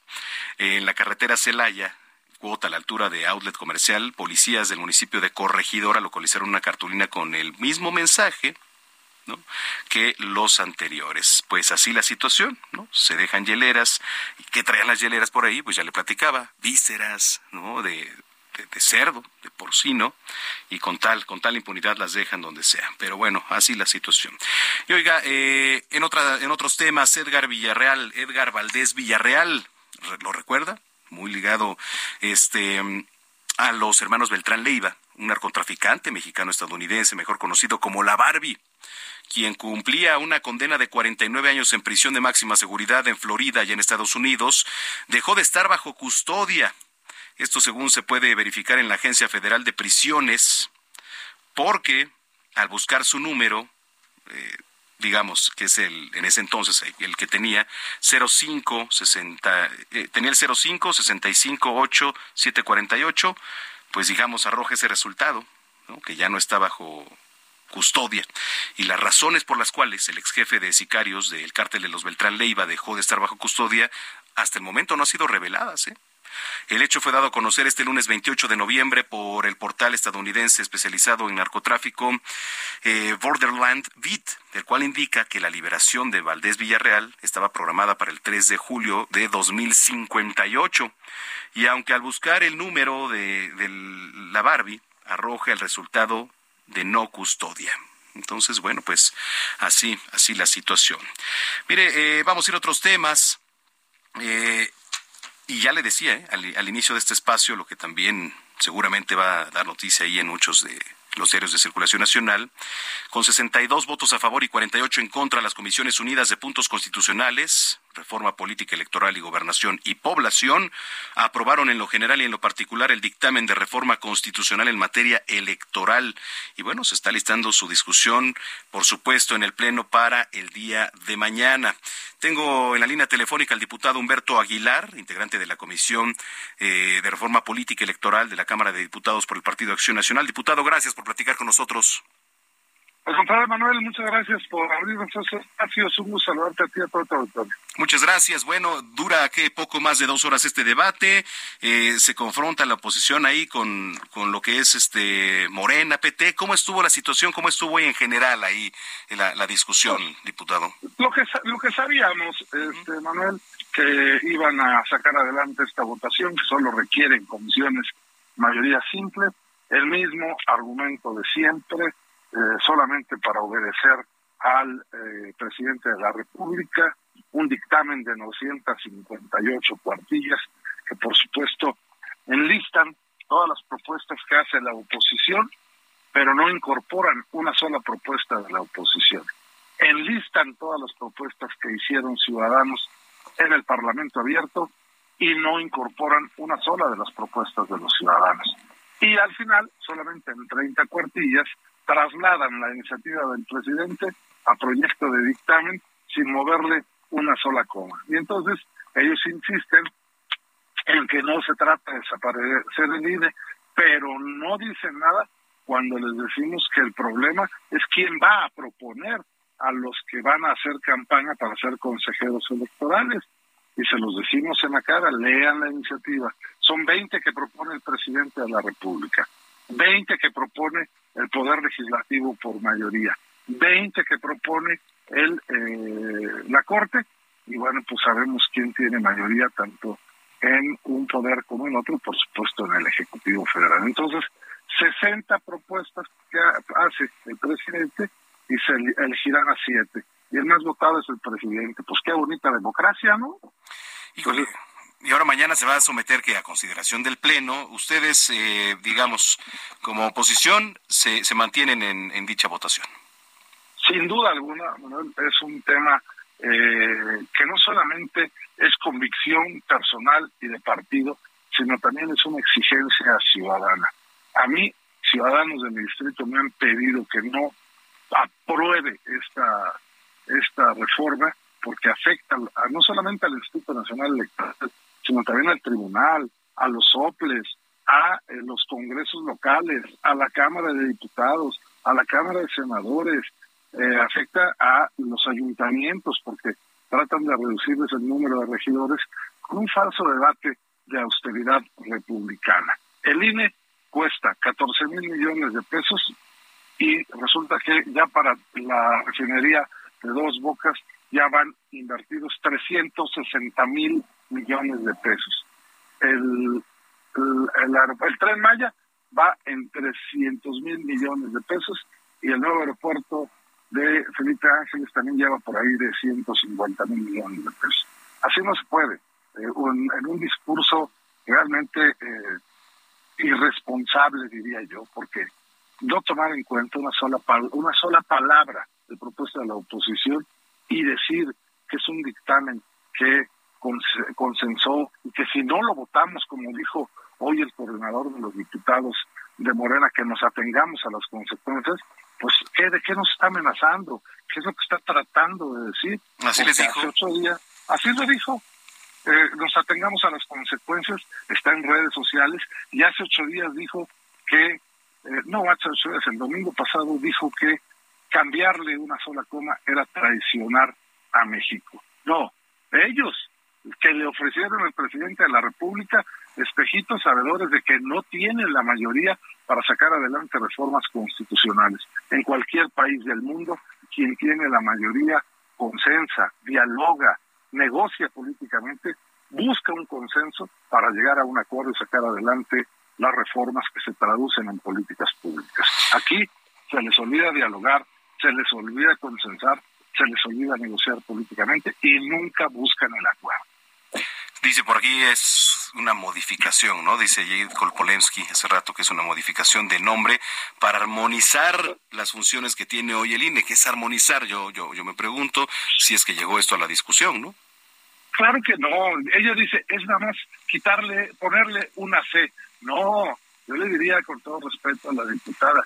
en la carretera Celaya, cuota a la altura de outlet comercial, policías del municipio de Corregidora localizaron una cartulina con el mismo mensaje que los anteriores. Pues así la situación, ¿no? Se dejan hieleras. ¿Y qué traían las hieleras por ahí? Pues ya le platicaba, vísceras, ¿no? De, de, cerdo, de porcino, y con tal, con tal impunidad las dejan donde sea. Pero bueno, así la situación. Y oiga, eh, en otra, en otros temas, Edgar Villarreal, Edgar Valdés Villarreal, ¿lo recuerda? Muy ligado, este a los hermanos Beltrán Leiva, un narcotraficante mexicano-estadounidense, mejor conocido como la Barbie quien cumplía una condena de 49 años en prisión de máxima seguridad en Florida y en Estados Unidos, dejó de estar bajo custodia. Esto según se puede verificar en la Agencia Federal de Prisiones, porque al buscar su número, eh, digamos que es el en ese entonces el que tenía 05 60 eh, tenía el 05 65 8 748 pues digamos arroja ese resultado que ya no está bajo custodia. Y las razones por las cuales el ex jefe de sicarios del cártel de los Beltrán Leiva dejó de estar bajo custodia, hasta el momento no han sido reveladas. ¿eh? El hecho fue dado a conocer este lunes 28 de noviembre por el portal estadounidense especializado en narcotráfico eh, Borderland Beat, el cual indica que la liberación de Valdés Villarreal estaba programada para el 3 de julio de 2058. Y aunque al buscar el número de, de la Barbie arroja el resultado de no custodia. Entonces, bueno, pues así, así la situación. Mire, eh, vamos a ir a otros temas. Eh, y ya le decía eh, al, al, inicio de este espacio, lo que también seguramente va a dar noticia ahí en muchos de los diarios de circulación nacional, con 62 votos a favor y 48 en contra, las Comisiones Unidas de Puntos Constitucionales, Reforma Política Electoral y Gobernación y Población aprobaron en lo general y en lo particular el dictamen de reforma constitucional en materia electoral. Y bueno, se está listando su discusión, por supuesto, en el Pleno para el día de mañana. Tengo en la línea telefónica al diputado Humberto Aguilar, integrante de la Comisión eh, de Reforma Política Electoral de la Cámara de Diputados por el Partido Acción Nacional. Diputado, gracias por platicar con nosotros. Al contrario, Manuel, muchas gracias por abrirnos estos espacios. Un gusto saludarte a ti y a todo tu auditorio. Muchas gracias. Bueno, dura que poco más de dos horas este debate. Eh, se confronta la oposición ahí con, con lo que es este Morena, PT. ¿Cómo estuvo la situación? ¿Cómo estuvo en general ahí la, la discusión, diputado? Lo que, lo que sabíamos, este, Manuel, que iban a sacar adelante esta votación, que solo requieren comisiones mayoría simple, el mismo argumento de siempre eh, solamente para obedecer al eh, presidente de la República, un dictamen de 958 cuartillas que por supuesto enlistan todas las propuestas que hace la oposición, pero no incorporan una sola propuesta de la oposición. Enlistan todas las propuestas que hicieron ciudadanos en el Parlamento abierto y no incorporan una sola de las propuestas de los ciudadanos. Y al final, solamente en 30 cuartillas, trasladan la iniciativa del presidente a proyecto de dictamen sin moverle una sola coma. Y entonces ellos insisten en que no se trata de desaparecer el INE, pero no dicen nada cuando les decimos que el problema es quién va a proponer a los que van a hacer campaña para ser consejeros electorales. Y se los decimos en la cara, lean la iniciativa. Son 20 que propone el presidente de la República, 20 que propone el Poder Legislativo por mayoría, 20 que propone el eh, la Corte, y bueno, pues sabemos quién tiene mayoría tanto en un poder como en otro, por supuesto en el Ejecutivo Federal. Entonces, 60 propuestas que hace el presidente y se elegirán a siete. Y el más votado es el presidente. Pues qué bonita democracia, ¿no? Híjole y ahora mañana se va a someter que a consideración del Pleno, ustedes, eh, digamos, como oposición, se, se mantienen en, dicha votación. Sin duda alguna, es un tema eh, que no solamente es convicción personal y de partido, sino también es una exigencia ciudadana. A mí, ciudadanos de mi distrito me han pedido que no apruebe esta, esta reforma porque afecta a, no solamente al Instituto Nacional Electoral, sino también al tribunal, a los soples, a eh, los congresos locales, a la Cámara de Diputados, a la Cámara de Senadores, eh, afecta a los ayuntamientos porque tratan de reducirles el número de regidores con un falso debate de austeridad republicana. El INE cuesta 14 mil millones de pesos y resulta que ya para la refinería de dos bocas ya van invertidos 360 mil millones de pesos. El, el, tren Maya va en 300 mil millones de pesos y el nuevo aeropuerto de Felipe Ángeles también lleva por ahí de 150 mil millones de pesos. Así no se puede. Eh, en un discurso realmente eh, irresponsable, diría yo, porque no tomar en cuenta una sola, una sola palabra de propuesta de la oposición y decir que es un dictamen que consensó y que si no lo votamos, como dijo hoy el coordinador de los diputados de Morena, que nos atengamos a las consecuencias, pues ¿qué, ¿de qué nos está amenazando? ¿Qué es lo que está tratando de decir? Así les dijo. Hace ocho días, así lo dijo. Eh, nos atengamos a las consecuencias, está en redes sociales, y hace ocho días dijo que, eh, no, hace ocho días, el domingo pasado dijo que cambiarle una sola coma era traicionar a México. No, ellos que le ofrecieron al presidente de la República espejitos sabedores de que no tienen la mayoría para sacar adelante reformas constitucionales. En cualquier país del mundo, quien tiene la mayoría consensa, dialoga, negocia políticamente, busca un consenso para llegar a un acuerdo y sacar adelante las reformas que se traducen en políticas públicas. Aquí se les olvida dialogar, se les olvida consensar, se les olvida negociar políticamente y nunca buscan el acuerdo. Dice por aquí es una modificación, ¿no? Dice Jade Kolpolensky hace rato que es una modificación de nombre para armonizar las funciones que tiene hoy el INE. ¿Qué es armonizar? Yo, yo, yo me pregunto si es que llegó esto a la discusión, ¿no? Claro que no. Ella dice, es nada más quitarle, ponerle una C. No, yo le diría con todo respeto a la diputada,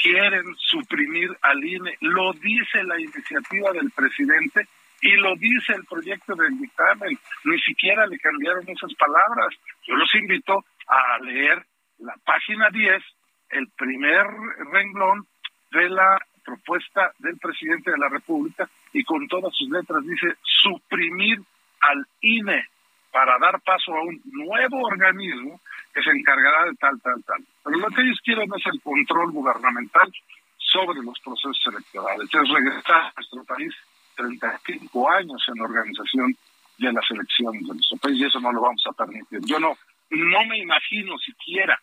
quieren suprimir al INE. Lo dice la iniciativa del presidente y lo dice el proyecto del dictamen. Ni siquiera le cambiaron esas palabras. Yo los invito a leer la página 10, el primer renglón de la propuesta del presidente de la República y con todas sus letras dice suprimir al INE para dar paso a un nuevo organismo que se encargará de tal, tal, tal. Pero lo que ellos quieren es el control gubernamental sobre los procesos electorales, es regresar a nuestro país 35 años en la organización de las elecciones de nuestro país y eso no lo vamos a permitir. Yo no, no me imagino siquiera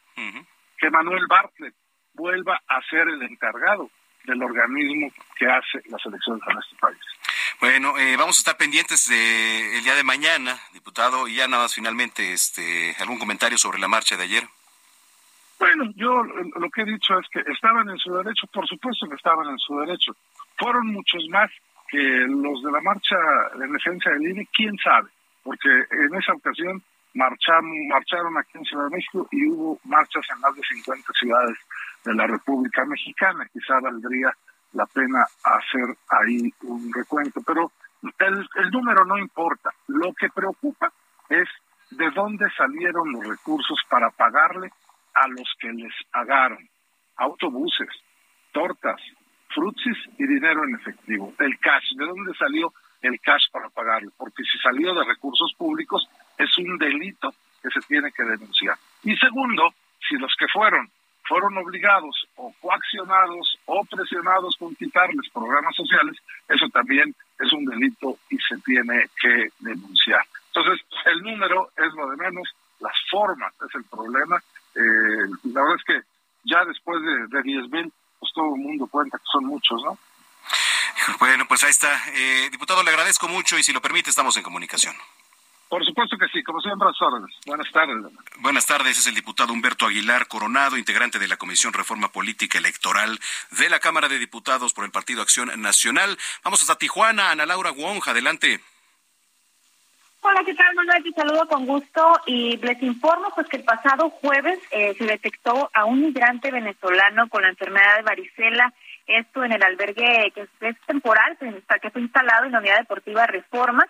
que Manuel Bartlett vuelva a ser el encargado del organismo que hace las elecciones en este país. Bueno, eh, vamos a estar pendientes de el día de mañana, diputado, y ya nada más finalmente, este, algún comentario sobre la marcha de ayer. Bueno, yo lo que he dicho es que estaban en su derecho, por supuesto que estaban en su derecho. Fueron muchos más que los de la marcha de defensa del INE, quién sabe, porque en esa ocasión marcharon, marcharon aquí en Ciudad de México y hubo marchas en más de 50 ciudades de la República Mexicana. Quizá valdría la pena hacer ahí un recuento, pero el, el número no importa. Lo que preocupa es de dónde salieron los recursos para pagarle a los que les pagaron autobuses, tortas, frutsis y dinero en efectivo. El cash, ¿de dónde salió el cash para pagarle? Porque si salió de recursos públicos es un delito que se tiene que denunciar. Y segundo, si los que fueron fueron obligados o coaccionados o presionados con quitarles programas sociales, eso también es un delito y se tiene que denunciar. Entonces, el número es lo de menos, las formas es el problema. Eh, la verdad es que ya después de, de 10 mil, pues todo el mundo cuenta que son muchos, ¿no? Bueno, pues ahí está. Eh, diputado, le agradezco mucho y si lo permite, estamos en comunicación. Por supuesto que sí, como siempre, las órdenes. Buenas tardes. Buenas tardes, es el diputado Humberto Aguilar Coronado, integrante de la Comisión Reforma Política Electoral de la Cámara de Diputados por el Partido Acción Nacional. Vamos hasta Tijuana, Ana Laura Wong, adelante. Hola, ¿qué tal, Manuel? Te saludo con gusto y les informo pues que el pasado jueves eh, se detectó a un migrante venezolano con la enfermedad de varicela, esto en el albergue que es temporal, que fue instalado en la Unidad Deportiva Reforma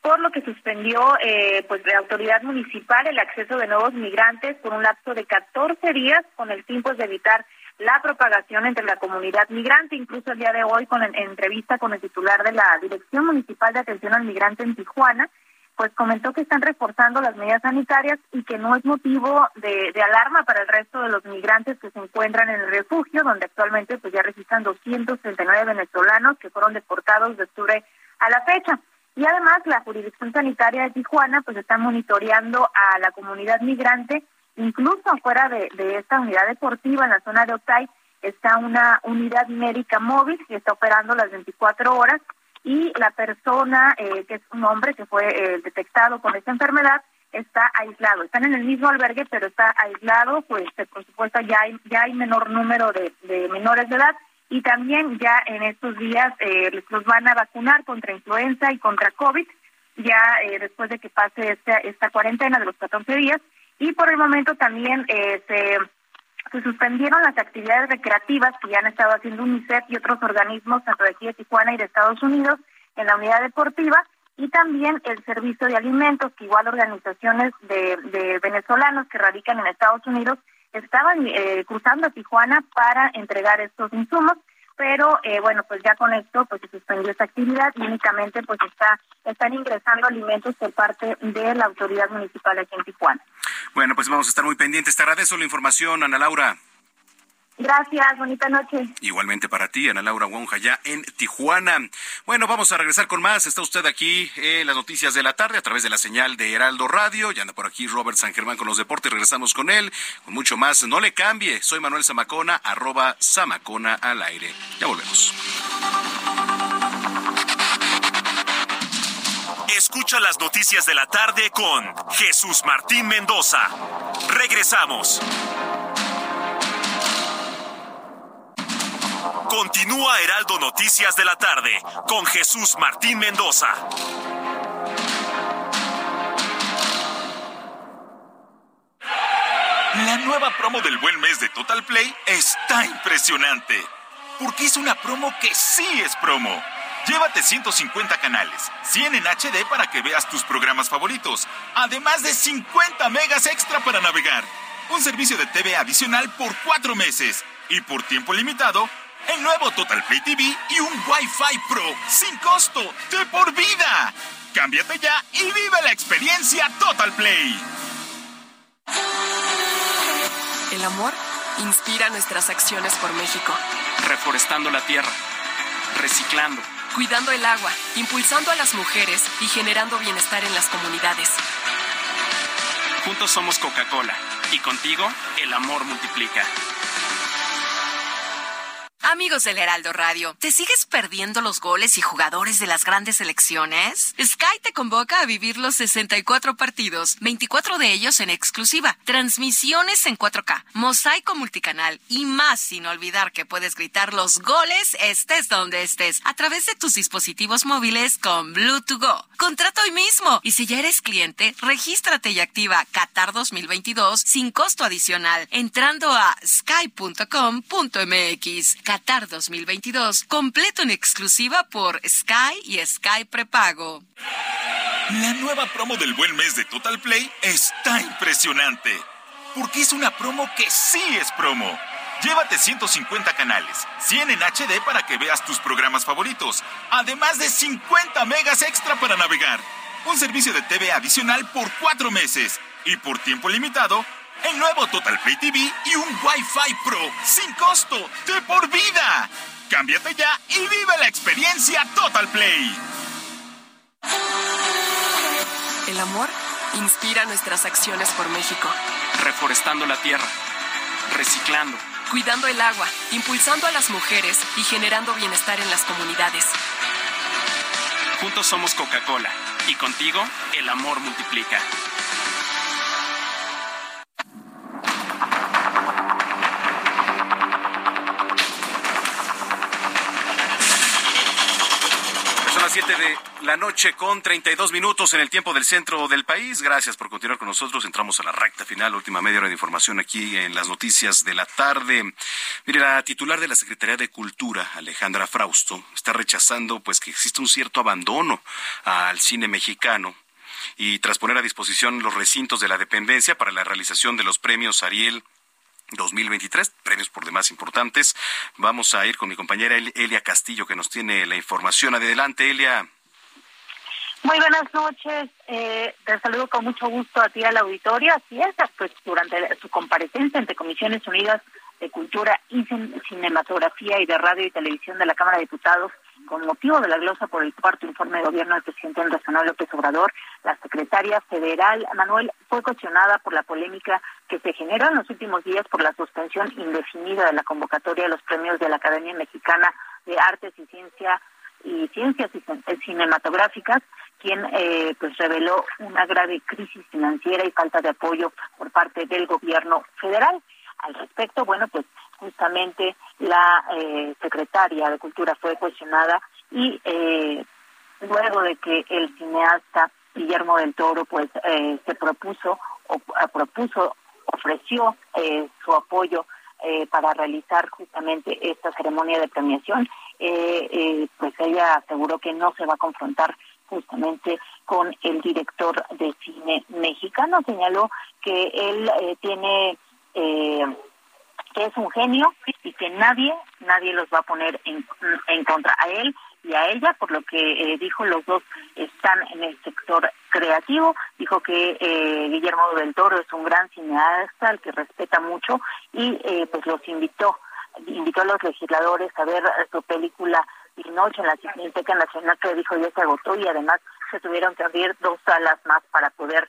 por lo que suspendió eh, pues la autoridad municipal el acceso de nuevos migrantes por un lapso de 14 días con el fin pues, de evitar la propagación entre la comunidad migrante. Incluso el día de hoy, con en entrevista con el titular de la Dirección Municipal de Atención al Migrante en Tijuana, pues comentó que están reforzando las medidas sanitarias y que no es motivo de, alarma para el resto de los migrantes que se encuentran en el refugio, donde actualmente pues ya registran 239 venezolanos que fueron deportados de octubre a la fecha. Y además la jurisdicción sanitaria de Tijuana pues está monitoreando a la comunidad migrante, incluso afuera de, de esta unidad deportiva en la zona de Otay está una unidad médica móvil que está operando las 24 horas y la persona, eh, que es un hombre que fue eh, detectado con esta enfermedad, está aislado. Están en el mismo albergue, pero está aislado, pues eh, por supuesto ya hay, ya hay menor número de, menores de edad y también ya en estos días los van a vacunar contra influenza y contra COVID, ya después de que pase esta, esta cuarentena de los 14 días. Y por el momento también se se suspendieron las actividades recreativas que ya han estado haciendo UNICEF y otros organismos, tanto de aquí de Tijuana y de Estados Unidos, en la unidad deportiva, y también el servicio de alimentos, que igual organizaciones de, venezolanos que radican en Estados Unidos estaban eh, cruzando a Tijuana para entregar estos insumos pero eh, bueno, pues ya con esto pues se suspendió esta actividad y únicamente pues está están ingresando alimentos por parte de la autoridad municipal aquí en Tijuana. Bueno, pues vamos a estar muy pendientes. Te agradezco la información, Ana Laura. Gracias, bonita noche. Igualmente para ti, Ana Laura Wonja, ya en Tijuana. Bueno, vamos a regresar con más. Está usted aquí en las noticias de la tarde a través de la señal de Heraldo Radio. Ya anda por aquí Robert San Germán con los deportes. Regresamos con él, con mucho más. No le cambie. Soy Manuel Zamacona, arroba Zamacona al aire. Ya volvemos. Escucha las noticias de la tarde con Jesús Martín Mendoza. Regresamos. Continúa Heraldo Noticias de la tarde con Jesús Martín Mendoza. La nueva promo del buen mes de Total Play está impresionante. Porque es una promo que sí es promo. Llévate 150 canales, 100 en HD para que veas tus programas favoritos, además de 50 megas extra para navegar. Un servicio de TV adicional por cuatro meses y por tiempo limitado el nuevo Total Play TV y un Wi-Fi Pro sin costo de por vida. Cámbiate ya y vive la experiencia Total Play. El amor inspira nuestras acciones por México. Reforestando la tierra, reciclando, cuidando el agua, impulsando a las mujeres y generando bienestar en las comunidades. Juntos somos Coca-Cola y contigo el amor multiplica. Amigos del Heraldo Radio, ¿te sigues perdiendo los goles y jugadores de las grandes selecciones? Sky te convoca a vivir los 64 partidos, 24 de ellos en exclusiva, transmisiones en 4K, mosaico multicanal y más sin olvidar que puedes gritar los goles estés donde estés a través de tus dispositivos móviles con Bluetooth Go. Contrato hoy mismo y si ya eres cliente, regístrate y activa Qatar 2022 sin costo adicional entrando a sky.com.mx. Qatar 2022, completo en exclusiva por Sky y Sky Prepago. La nueva promo del buen mes de Total Play está impresionante. Porque es una promo que sí es promo. Llévate 150 canales, 100 en HD para que veas tus programas favoritos, además de 50 megas extra para navegar. Un servicio de TV adicional por cuatro meses y por tiempo limitado el nuevo Total Play TV y un Wi-Fi Pro sin costo de por vida. Cámbiate ya y vive la experiencia Total Play. El amor inspira nuestras acciones por México. Reforestando la tierra, reciclando, cuidando el agua, impulsando a las mujeres y generando bienestar en las comunidades. Juntos somos Coca-Cola y contigo el amor multiplica. De la noche con 32 minutos en el tiempo del centro del país. Gracias por continuar con nosotros. Entramos a la recta final, última media hora de información aquí en las noticias de la tarde. Mire, la titular de la Secretaría de Cultura, Alejandra Frausto, está rechazando pues que existe un cierto abandono al cine mexicano y tras poner a disposición los recintos de la dependencia para la realización de los premios Ariel 2023, premios por demás importantes. Vamos a ir con mi compañera Elia Castillo que nos tiene la información. Adelante, Elia. Muy buenas noches. Eh, te saludo con mucho gusto a ti al auditorio. Así es, pues durante su comparecencia ante Comisiones Unidas de Cultura y Cinematografía y de Radio y Televisión de la Cámara de Diputados, con motivo de la glosa por el cuarto informe de gobierno del presidente Andrés Manuel López Obrador, la secretaria federal Manuel fue cuestionada por la polémica que se generó en los últimos días por la suspensión indefinida de la convocatoria de los premios de la Academia Mexicana de Artes y Ciencia y Ciencias Cinematográficas, quien eh, pues reveló una grave crisis financiera y falta de apoyo por parte del gobierno federal. Al respecto, bueno, pues justamente la eh, secretaria de Cultura fue cuestionada y eh, luego de que el cineasta Guillermo del Toro pues eh, se propuso o propuso ofreció su apoyo para realizar justamente esta ceremonia de premiación pues ella aseguró que no se va a confrontar justamente con el director de cine mexicano. Señaló que él tiene eh, que es un genio y que nadie, nadie los va a poner en, en contra a él y a ella, por lo que eh, dijo, los dos están en el sector creativo. Dijo que eh, Guillermo del Toro es un gran cineasta, al que respeta mucho, y eh, pues los invitó, invitó a los legisladores a ver su película Pinocho en la Cineteca Nacional, que dijo ya se agotó, y además se tuvieron que abrir dos salas más para poder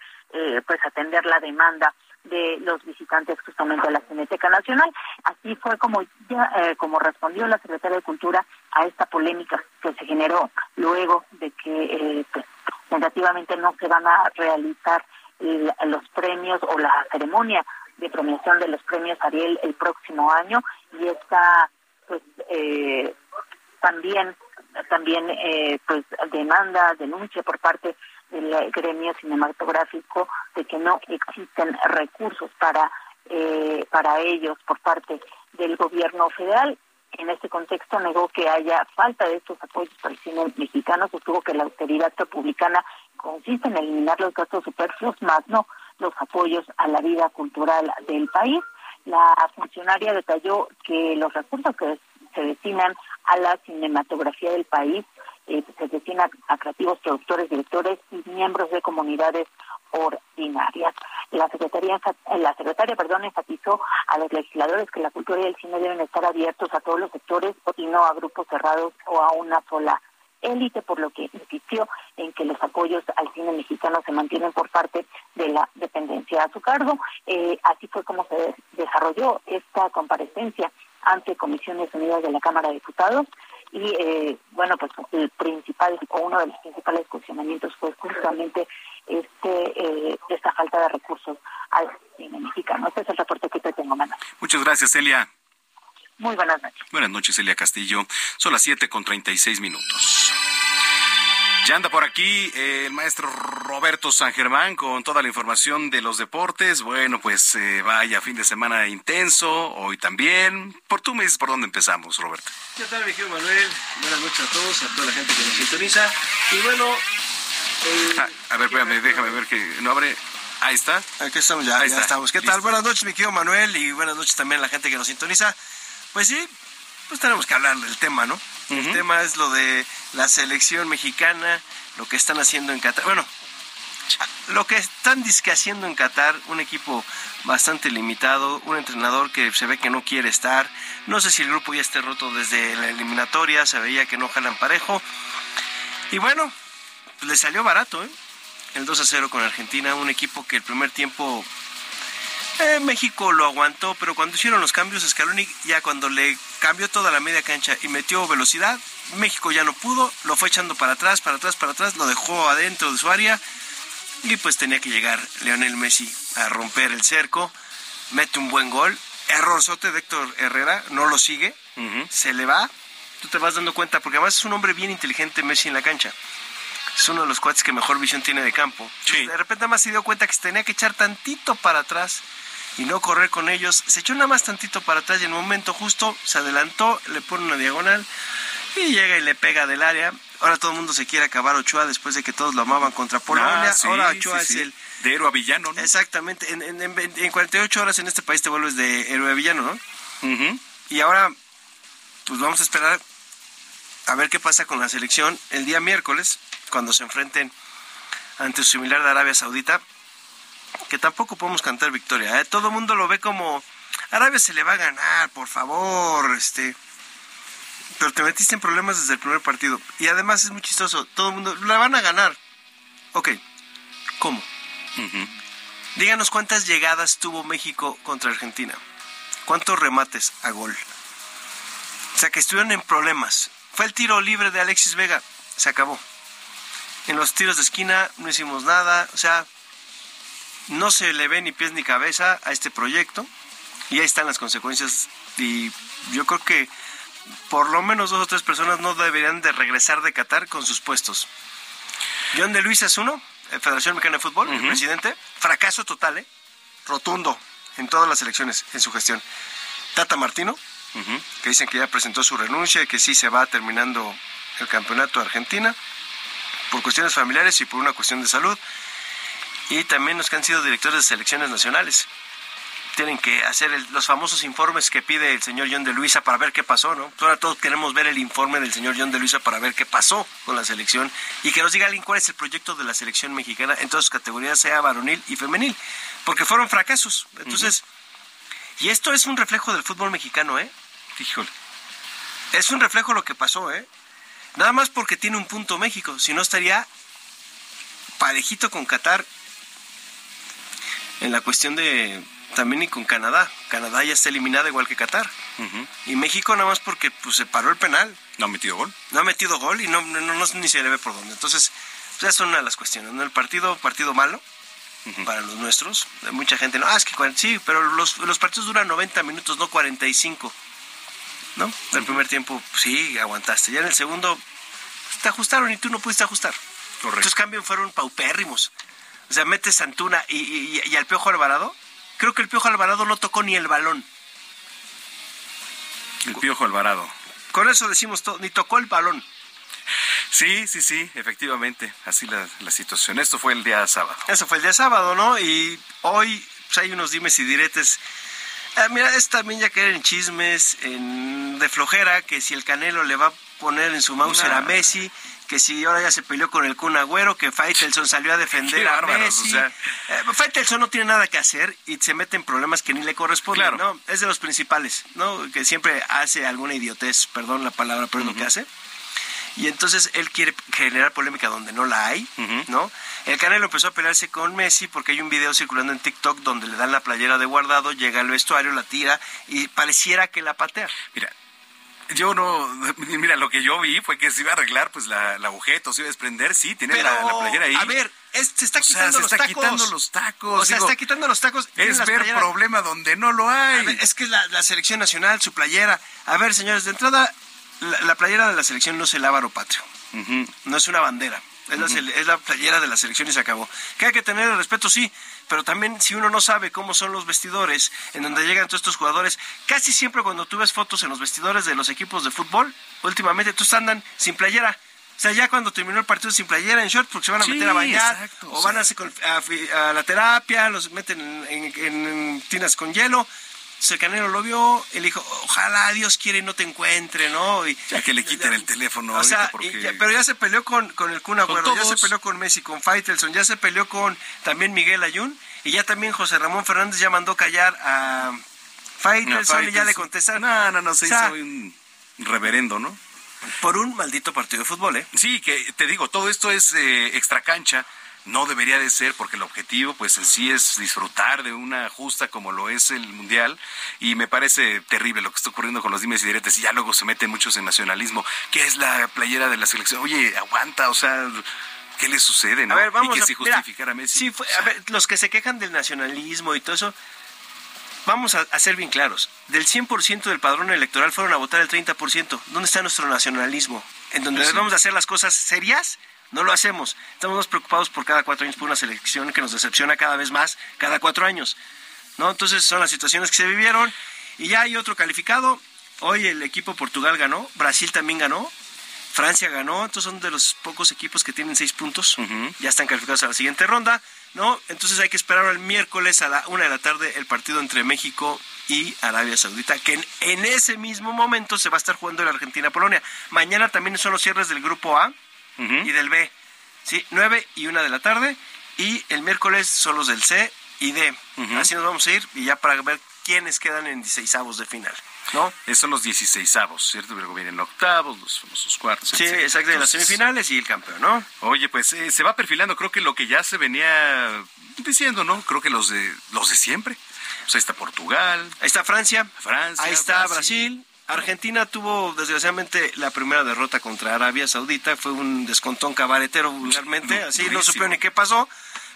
pues atender la demanda de los visitantes justamente a la Cineteca Nacional. Así fue como ya eh, como respondió la Secretaria de Cultura a esta polémica que se generó luego de que eh, pues, tentativamente no se van a realizar los premios o la ceremonia de premiación de los premios Ariel el próximo año y esta pues eh, también también eh, pues demanda denuncia por parte del gremio cinematográfico de que no existen recursos para eh, para ellos por parte del gobierno federal. En este contexto negó que haya falta de estos apoyos para el cine mexicano, sostuvo que la austeridad republicana consiste en eliminar los gastos superfluos, más no los apoyos a la vida cultural del país. La funcionaria detalló que los recursos que se destinan a la cinematografía del país eh, se destina a creativos productores, directores y miembros de comunidades ordinarias. La secretaria, la secretaria, perdón, enfatizó a los legisladores que la cultura y el cine deben estar abiertos a todos los sectores y no a grupos cerrados o a una sola élite, por lo que insistió en que los apoyos al cine mexicano se mantienen por parte de la dependencia a su cargo. Eh, así fue como se desarrolló esta comparecencia ante Comisiones Unidas de la Cámara de Diputados y eh, bueno pues el principal o uno de los principales cuestionamientos fue justamente este eh, esta falta de recursos al cine mexicano. Este es el reporte que te tengo, Manuel. Muchas gracias, Celia. Muy buenas noches. Buenas noches, Celia Castillo. Son las siete con treinta y seis minutos. Ya anda por aquí eh, el maestro Roberto San Germán con toda la información de los deportes. Bueno, pues eh, vaya fin de semana intenso, hoy también. Por tú me dices por dónde empezamos, Roberto. ¿Qué tal, mi querido Manuel? Buenas noches a todos, a toda la gente que nos sintoniza. Y bueno... Eh, ah, a ver, espérame, déjame ver que no abre... Ahí está. Aquí estamos, ya, ya estamos. ¿Qué tal? Buenas noches, mi querido Manuel, y buenas noches también a la gente que nos sintoniza. Pues sí, pues tenemos que hablar del tema, ¿no? El tema es lo de la selección mexicana, lo que están haciendo en Qatar. Bueno, lo que están disque haciendo en Qatar, un equipo bastante limitado, un entrenador que se ve que no quiere estar. No sé si el grupo ya esté roto desde la eliminatoria, se veía que no jalan parejo. Y bueno, pues le salió barato, ¿eh? El 2 a 0 con Argentina, un equipo que el primer tiempo eh, México lo aguantó, pero cuando hicieron los cambios, Scaloni ya cuando le cambió toda la media cancha y metió velocidad, México ya no pudo, lo fue echando para atrás, para atrás, para atrás, lo dejó adentro de su área y pues tenía que llegar Leonel Messi a romper el cerco, mete un buen gol, error sote de Héctor Herrera, no lo sigue, se le va, tú te vas dando cuenta, porque además es un hombre bien inteligente Messi en la cancha. Es uno de los cuates que mejor visión tiene de campo. De repente además se dio cuenta que se tenía que echar tantito para atrás y no correr con ellos. Se echó nada más tantito para atrás y en un momento justo se adelantó, le pone una diagonal y llega y le pega del área. Ahora todo el mundo se quiere acabar Ochoa después de que todos lo amaban contra Polonia. Ah, Ahora Ochoa es el... De héroe a villano, ¿no? Exactamente. En, en, en, 48 horas en este país te vuelves de héroe a villano, ¿no? Y ahora, pues vamos a esperar a ver qué pasa con la selección el día miércoles, cuando se enfrenten ante su similar de Arabia Saudita, que tampoco podemos cantar victoria. ¿eh? Todo el mundo lo ve como Arabia se le va a ganar, por favor, este. Pero te metiste en problemas desde el primer partido. Y además es muy chistoso. Todo el mundo, la van a ganar. Ok, ¿cómo? Díganos cuántas llegadas tuvo México contra Argentina. ¿Cuántos remates a gol? O sea, que estuvieron en problemas. Fue el tiro libre de Alexis Vega. Se acabó. En los tiros de esquina no hicimos nada. O sea, no se le ve ni pies ni cabeza a este proyecto. Y ahí están las consecuencias. Y yo creo que por lo menos dos o tres personas no deberían de regresar de Qatar con sus puestos. John de Luis es uno, eh, Federación Mexicana de Fútbol, el presidente. Fracaso total, ¿eh? Rotundo en todas las elecciones en su gestión. Tata Martino, que dicen que ya presentó su renuncia y que sí se va terminando el campeonato de Argentina por cuestiones familiares y por una cuestión de salud. Y también los que han sido directores de selecciones nacionales tienen que hacer los famosos informes que pide el señor John de Luisa para ver qué pasó, ¿no? Ahora todos queremos ver el informe del señor John de Luisa para ver qué pasó con la selección y que nos diga alguien cuál es el proyecto de la selección mexicana en todas sus categorías, sea varonil y femenil, porque fueron fracasos. Entonces, y esto es un reflejo del fútbol mexicano, ¿eh? Híjole. Es un reflejo lo que pasó, ¿eh? Nada más porque tiene un punto México, si no estaría parejito con Qatar en la cuestión de también y con Canadá. Canadá ya está eliminada igual que Qatar. Y México nada más porque pues, se paró el penal. ¿No ha metido gol? No ha metido gol y no, no, no ni se le ve por dónde. Entonces, pues, ya son una de las cuestiones. ¿no? El partido, partido malo para los nuestros. Mucha gente, no, ah, es que sí, pero los, los partidos duran 90 minutos, no 45. ¿No? El primer tiempo, sí, aguantaste. Ya en el segundo, pues, te ajustaron y tú no pudiste ajustar. Correcto. Tus cambios fueron paupérrimos. O sea, metes Antuna y, y, y al Piojo Alvarado creo que el Piojo Alvarado no tocó ni el balón. El Piojo Alvarado. Con eso decimos todo, ni tocó el balón. Sí, sí, sí, efectivamente, así la, la situación. Esto fue el día sábado. Eso fue el día sábado, ¿no? Y hoy pues, hay unos dimes y diretes. Ah, mira, es también ya caer en chismes, en, de flojera, que si el Canelo le va a poner en su mouse a Messi, que si ahora ya se peleó con el Kun Agüero, que Faitelson salió a defender a Messi. O sea... eh, Faitelson no tiene nada que hacer y se mete en problemas que ni le corresponden, claro. ¿no? Es de los principales, ¿no? Que siempre hace alguna idiotez, perdón la palabra, pero es lo que hace. Y entonces él quiere generar polémica donde no la hay, ¿no? El Canelo empezó a pelearse con Messi porque hay un video circulando en TikTok donde le dan la playera de guardado, llega al vestuario, la tira y pareciera que la patea. Mira, yo no, mira, lo que yo vi fue que se iba a arreglar pues la, la agujeta, se iba a desprender, sí, tiene Pero, la, la, playera ahí. A ver, es, se está o sea, quitando se los está tacos. quitando los tacos. O sea, digo, está quitando los tacos. Es ver playeras. problema donde no lo hay. Ver, es que es la, la selección nacional, su playera. A ver, señores, de entrada, la, la playera de la selección no es el ávaro patrio. No es una bandera. Es, la, es la playera de la selección y se acabó. Que hay que tener el respeto, sí, pero también si uno no sabe cómo son los vestidores en donde llegan todos estos jugadores, casi siempre cuando tú ves fotos en los vestidores de los equipos de fútbol, últimamente todos andan sin playera. O sea, ya cuando terminó el partido sin playera, en short, porque se van a Sí, meter a bañar, exacto, o o van a, a a la terapia, los meten en, en- en tinas con hielo. Canelo lo vio, él dijo, ojalá Dios quiere y no te encuentre, ¿no? Y, Ya que le quiten el teléfono o sea, porque... ya- pero ya se peleó con, con el Kun Agüero, ya se peleó con Messi, con Faitelson, ya se peleó con también Miguel Ayun, y ya también José Ramón Fernández ya mandó callar a Faitelson, y ya le contestaron. No, no, no, se O sea, hizo un reverendo, ¿no? Por un maldito partido de fútbol, ¿eh? Sí, que te digo, todo esto es eh, extracancha. No debería de ser porque el objetivo pues en sí es disfrutar de una justa como lo es el Mundial y me parece terrible lo que está ocurriendo con los dimes y diretes y ya luego se meten muchos en nacionalismo. ¿Qué es la playera de la selección? Oye, aguanta, o sea, ¿qué le sucede? No? A ver, vamos y que a si mira, justificar a Messi. sí fue- a ver, los que se quejan del nacionalismo y todo eso, vamos a, a ser bien claros. Del 100% del padrón electoral fueron a votar el 30%. ¿Dónde está nuestro nacionalismo? En donde Pues sí. debemos de hacer las cosas serias, no lo hacemos. Estamos más preocupados por cada cuatro años por una selección que nos decepciona cada vez más, cada cuatro años. ¿no? Entonces son las situaciones que se vivieron. Y ya hay otro calificado. Hoy el equipo Portugal ganó, Brasil también ganó, Francia ganó, entonces son de los pocos equipos que tienen seis puntos, ya están calificados a la siguiente ronda, ¿no? Entonces hay que esperar el miércoles a la una de la tarde el partido entre México y Arabia Saudita, que en, en ese mismo momento se va a estar jugando el Argentina-Polonia. Mañana también son los cierres del grupo A y del B. Sí, 9 y 1 de la tarde. Y el miércoles son los del C y D. Así nos vamos a ir y ya para ver quiénes quedan en 16 de final. ¿No? Esos son los 16 ¿cierto? Luego vienen octavos, los famosos cuartos. Sí, etcétera. exacto, de las Entonces, semifinales y el campeón, ¿no? Oye, pues eh, se va perfilando, creo que lo que ya se venía diciendo, ¿no? Creo que los de los de siempre. Pues ahí está Portugal, Ahí está Francia, Francia, ahí está Brasil. Argentina tuvo desgraciadamente la primera derrota contra Arabia Saudita, fue un descontón cabaretero vulgarmente, así no supieron ni qué pasó.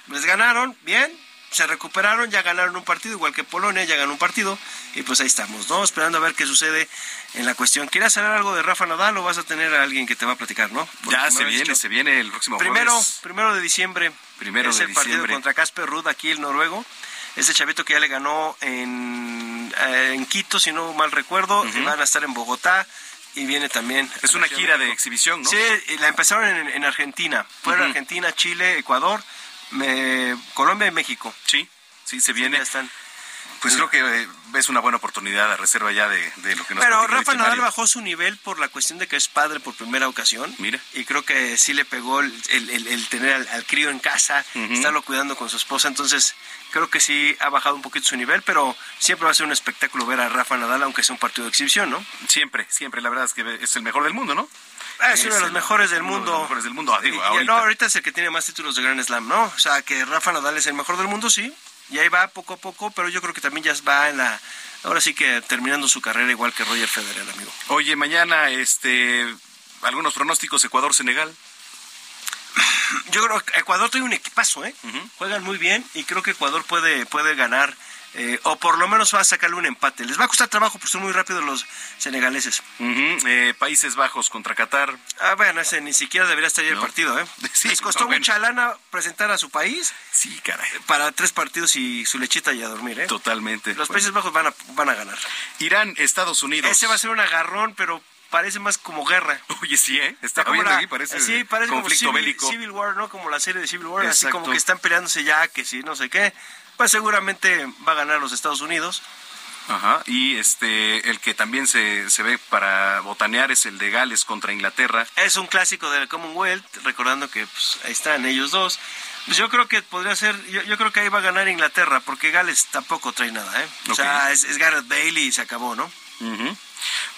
Les ganaron, bien, se recuperaron, ya ganaron un partido, igual que Polonia, ya ganó un partido, y pues ahí estamos, ¿no? Esperando a ver qué sucede en la cuestión. ¿Quieres saber algo de Rafa Nadal o vas a tener a alguien que te va a platicar, no? Porque Ya se viene, dicho- se viene el próximo Primero, jueves. primero de diciembre. Primero es de el partido contra Casper Ruud, aquí el noruego. Ese chavito que ya le ganó en, eh, en Quito, si no mal recuerdo. Ujú. Van a estar en Bogotá y viene también. Es una gira de exhibición, ¿no? Sí, la empezaron en, en Argentina. Fueron. Argentina, Chile, Ecuador, me- Colombia y México. Sí, sí, se viene. Ya están. Pues creo que eh, es una buena oportunidad a reserva ya de, de lo que nos Pero Rafa Nadal bajó su nivel por la cuestión de que es padre por primera ocasión. Mira. Y creo que sí le pegó el, el- el- el tener al, al crío en casa, estarlo cuidando con su esposa. Entonces, creo que sí ha bajado un poquito su nivel, pero siempre va a ser un espectáculo ver a Rafa Nadal, aunque sea un partido de exhibición, ¿no? Siempre, siempre, la verdad es que es el mejor del mundo, ¿no? Ah, es uno de los mejores del uno de mundo. los mejores del mundo. Ah, digo, Y- y ahorita. no, ahorita es el que tiene más títulos de Grand Slam, ¿no? O sea, que Rafa Nadal es el mejor del mundo, sí. Y ahí va poco a poco, pero yo creo que también ya va en la... Ahora sí que terminando su carrera igual que Roger Federer, amigo. Oye, mañana, este, algunos pronósticos Ecuador-Senegal. Yo creo que Ecuador tiene un equipazo, ¿eh? Juegan muy bien y creo que Ecuador puede, puede ganar, eh, o por lo menos va a sacarle un empate. Les va a costar trabajo porque son muy rápidos los senegaleses. Eh, Países Bajos contra Qatar. Ah, bueno, ese ni siquiera debería estar el No. partido, ¿eh? Sí, Les costó no, bueno. mucha lana presentar a su país Sí, caray. para tres partidos y su lechita y a dormir, ¿eh? Totalmente. Los Bueno. Países Bajos van a, van a ganar. Irán, Estados Unidos. Ese va a ser un agarrón, pero parece más como guerra. Oye, sí, ¿eh? Está como la- aquí, parece, sí, parece como conflicto Civil, bélico. Civil War, ¿no? Como la serie de Civil War, así como que están peleándose ya, que sí, no sé qué. Pues seguramente va a ganar los Estados Unidos. Ajá, y este, el que también se, se ve para botanear es el de Gales contra Inglaterra. Es un clásico del Commonwealth, recordando que pues, ahí están ellos dos. Pues yo creo que podría ser, yo, yo creo que ahí va a ganar Inglaterra, porque Gales tampoco trae nada, ¿eh? O sea, es, es Gareth Bailey y se acabó, ¿no?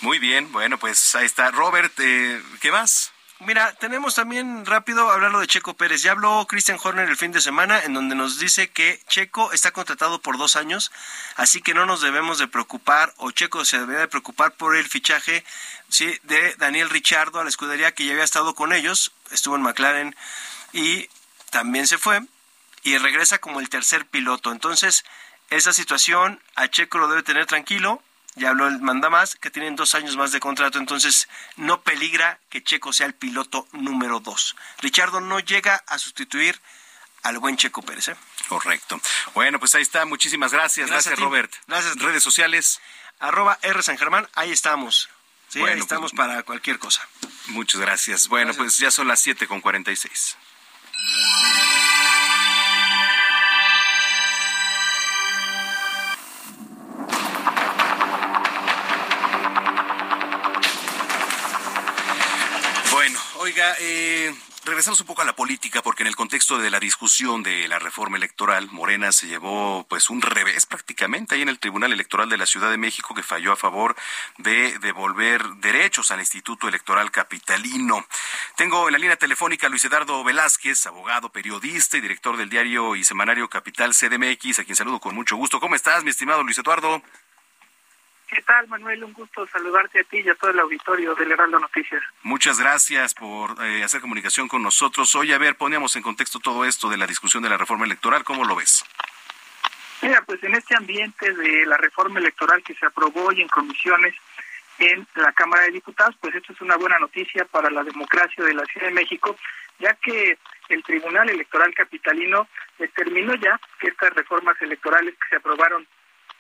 Muy bien, bueno, pues ahí está. Robert, eh, ¿qué más? Mira, tenemos también rápido hablarlo de Checo Pérez. Ya habló Christian Horner el fin de semana en donde nos dice que Checo está contratado por dos años, así que no nos debemos de preocupar o Checo se debería de preocupar por el fichaje sí, de Daniel Richardo a la escudería que ya había estado con ellos, estuvo en McLaren y también se fue y regresa como el tercer piloto. Entonces, esa situación a Checo lo debe tener tranquilo. Ya habló el manda más, que tienen dos años más de contrato, entonces no peligra que Checo sea el piloto número dos. Richardo no llega a sustituir al buen Checo Pérez. ¿eh? Correcto. Bueno, pues ahí está. Muchísimas gracias. Gracias. Robert. Gracias. Redes sociales. Arroba R San Germán, ahí estamos. Sí, Bueno, ahí estamos pues- para cualquier cosa. Muchas gracias. Bueno, pues ya son las 7 con 46. Oiga, eh, regresamos un poco a la política porque en el contexto de la discusión de la reforma electoral, Morena se llevó pues un revés prácticamente ahí en el Tribunal Electoral de la Ciudad de México que falló a favor de devolver derechos al Instituto Electoral Capitalino. Tengo en la línea telefónica a Luis Eduardo Velázquez, abogado, periodista y director del diario y semanario Capital CDMX, a quien saludo con mucho gusto. ¿Cómo estás, mi estimado Luis Eduardo? ¿Qué tal, Manuel? Un gusto saludarte a ti y a todo el auditorio del Heraldo Noticias. Muchas gracias por eh, hacer comunicación con nosotros. Hoy, a ver, poníamos en contexto todo esto de la discusión de la reforma electoral. ¿Cómo lo ves? Mira, pues en este ambiente de la reforma electoral que se aprobó y en comisiones en la Cámara de Diputados, pues esto es una buena noticia para la democracia de la Ciudad de México, ya que el Tribunal Electoral Capitalino determinó ya que estas reformas electorales que se aprobaron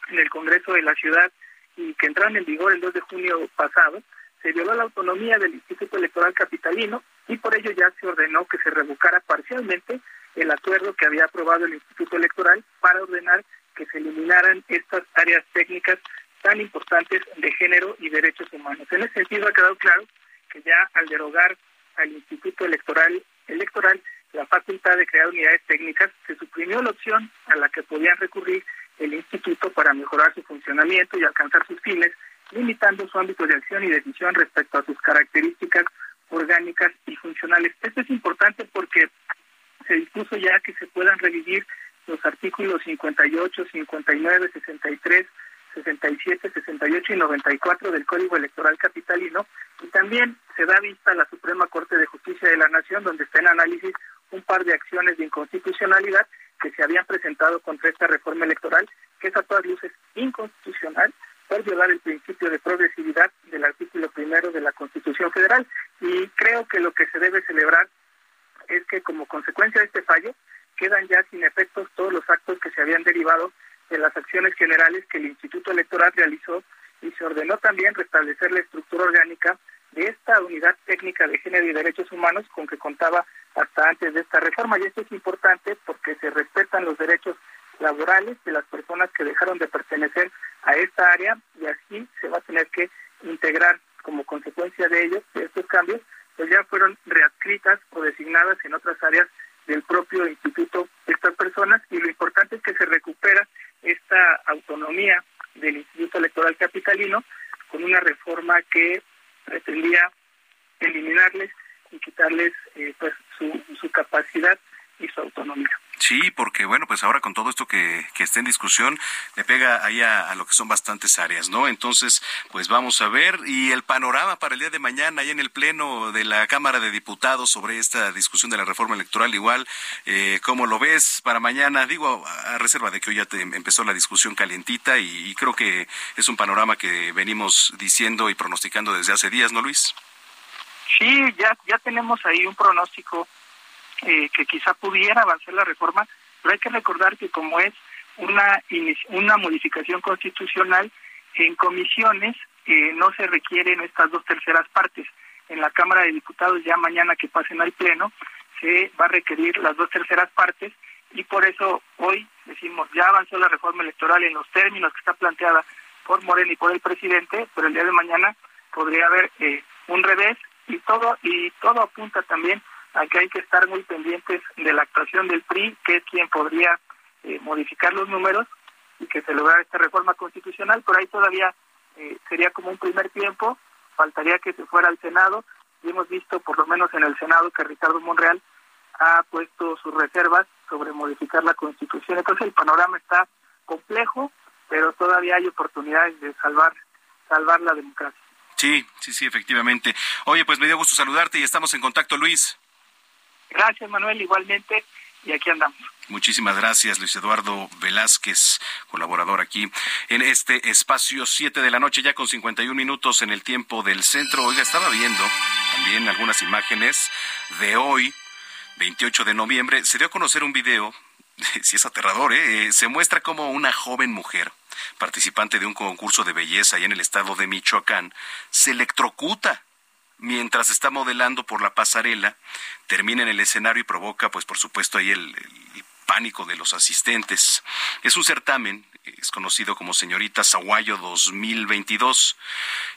en el Congreso de la Ciudad y que entraron en vigor el 2 de junio pasado, se violó la autonomía del Instituto Electoral Capitalino y por ello ya se ordenó que se revocara parcialmente el acuerdo que había aprobado el Instituto Electoral para ordenar que se eliminaran estas áreas técnicas tan importantes de género y derechos humanos. En ese sentido ha quedado claro que ya al derogar al Instituto Electoral electoral técnicas, se suprimió la opción a la que podían recurrir el instituto para mejorar su funcionamiento y alcanzar sus fines, limitando su ámbito de acción y decisión respecto a sus características orgánicas y funcionales. Esto es importante porque se dispuso ya que se puedan revivir los artículos 58, 59, 63, 67, 68 y 94 del Código Electoral Capitalino y también se da vista a la Suprema Corte de Justicia de la Nación donde está en análisis un par de acciones de inconstitucionalidad que se habían presentado contra esta reforma electoral que es a todas luces inconstitucional por violar el principio de progresividad del artículo primero de la Constitución Federal. Y creo que lo que se debe celebrar es que como consecuencia de este fallo quedan ya sin efectos todos los actos que se habían derivado de las acciones generales que el Instituto Electoral realizó y se ordenó también restablecer la estructura orgánica de esta unidad técnica de género y derechos humanos con que contaba hasta antes de esta reforma. Y esto es importante porque se respetan los derechos laborales de las personas que dejaron de pertenecer a esta área y así se va a tener que integrar como consecuencia de ellos, de estos cambios, pues ya fueron readscritas o designadas en otras áreas del propio instituto estas personas y lo importante es que se recupera esta autonomía del Instituto Electoral Capitalino con una reforma que pretendía eliminarles y quitarles eh, pues su, capacidad y su autonomía. Sí, porque bueno, pues ahora con todo esto que, que está en discusión, le pega ahí a, lo que son bastantes áreas, ¿no? Entonces, pues vamos a ver. Y el panorama para el día de mañana, ahí en el Pleno de la Cámara de Diputados sobre esta discusión de la reforma electoral, igual, eh, ¿cómo lo ves para mañana? Digo, a, reserva de que hoy ya te empezó la discusión calientita y creo que es un panorama que venimos diciendo y pronosticando desde hace días, ¿no, Luis? Sí, ya, ya tenemos ahí un pronóstico eh, que quizá pudiera avanzar la reforma, pero hay que recordar que como es una, una modificación constitucional, en comisiones eh, no se requieren estas dos terceras partes. En la Cámara de Diputados ya mañana que pasen al Pleno se va a requerir las dos terceras partes y por eso hoy decimos ya avanzó la reforma electoral en los términos que está planteada por Moreno y por el presidente, pero el día de mañana podría haber eh, un revés y todo y todo apunta también Aquí hay que estar muy pendientes de la actuación del PRI, que es quien podría eh, modificar los números y que se lograra esta reforma constitucional, pero ahí todavía eh, sería como un primer tiempo, faltaría que se fuera al Senado, y hemos visto por lo menos en el Senado que Ricardo Monreal ha puesto sus reservas sobre modificar la Constitución. Entonces el panorama está complejo, pero todavía hay oportunidades de salvar salvar la democracia. Sí, sí, sí, efectivamente. Oye, pues me dio gusto saludarte y estamos en contacto, Luis. Gracias, Manuel, igualmente, y aquí andamos. Muchísimas gracias, Luis Eduardo Velázquez, colaborador aquí en este espacio 7 de la noche, ya con 51 minutos en el tiempo del centro. Oiga, estaba viendo también algunas imágenes de hoy, 28 de noviembre. Se dio a conocer un video, si es aterrador, ¿eh? ¿eh? Se muestra como una joven mujer participante de un concurso de belleza allá en el estado de Michoacán, se electrocuta mientras está modelando por la pasarela, termina en el escenario y provoca, pues por supuesto, ahí el, pánico de los asistentes. Es un certamen es conocido como Señorita Zaguayo 2022.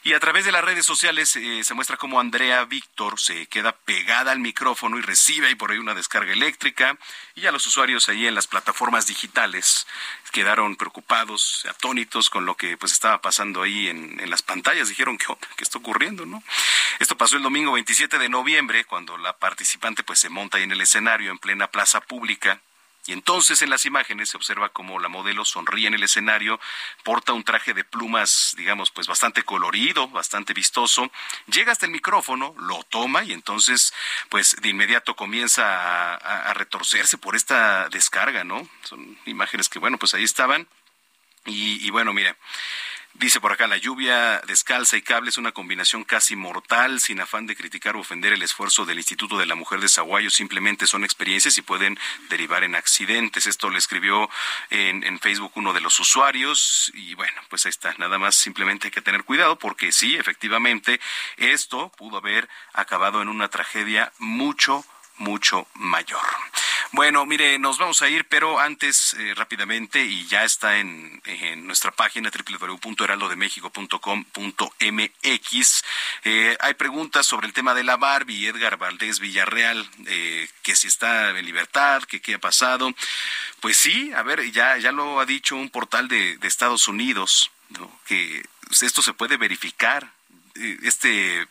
Y a través de las redes sociales eh, se muestra como Andrea Víctor se queda pegada al micrófono y recibe ahí por ahí una descarga eléctrica. Y a los usuarios ahí en las plataformas digitales quedaron preocupados, atónitos con lo que pues estaba pasando ahí en, en las pantallas. Dijeron, ¿qué, ¿qué está ocurriendo? no Esto pasó el domingo 27 de noviembre, cuando la participante pues se monta ahí en el escenario en plena plaza pública y entonces en las imágenes se observa como la modelo sonríe en el escenario, porta un traje de plumas, digamos, pues bastante colorido, bastante vistoso, llega hasta el micrófono, lo toma y entonces, pues de inmediato comienza a, retorcerse por esta descarga, ¿no? Son imágenes que, bueno, pues ahí estaban. Y, y bueno, mira, Dice por acá, la lluvia descalza y cable es una combinación casi mortal, sin afán de criticar o ofender el esfuerzo del Instituto de la Mujer de Zaguayo, simplemente son experiencias y pueden derivar en accidentes. Esto le escribió en, en, Facebook uno de los usuarios y bueno, pues ahí está, nada más simplemente hay que tener cuidado porque sí, efectivamente, esto pudo haber acabado en una tragedia mucho, mucho mayor. Bueno, mire, nos vamos a ir, pero antes, eh, rápidamente, y ya está en, nuestra página www.heraldodemexico.com.mx, eh, hay preguntas sobre el tema de la Barbie, Edgar Valdés Villarreal, eh, que si está en libertad, que qué ha pasado. Pues sí, a ver, ya, ya lo ha dicho un portal de, Estados Unidos, que esto se puede verificar. Eh, Este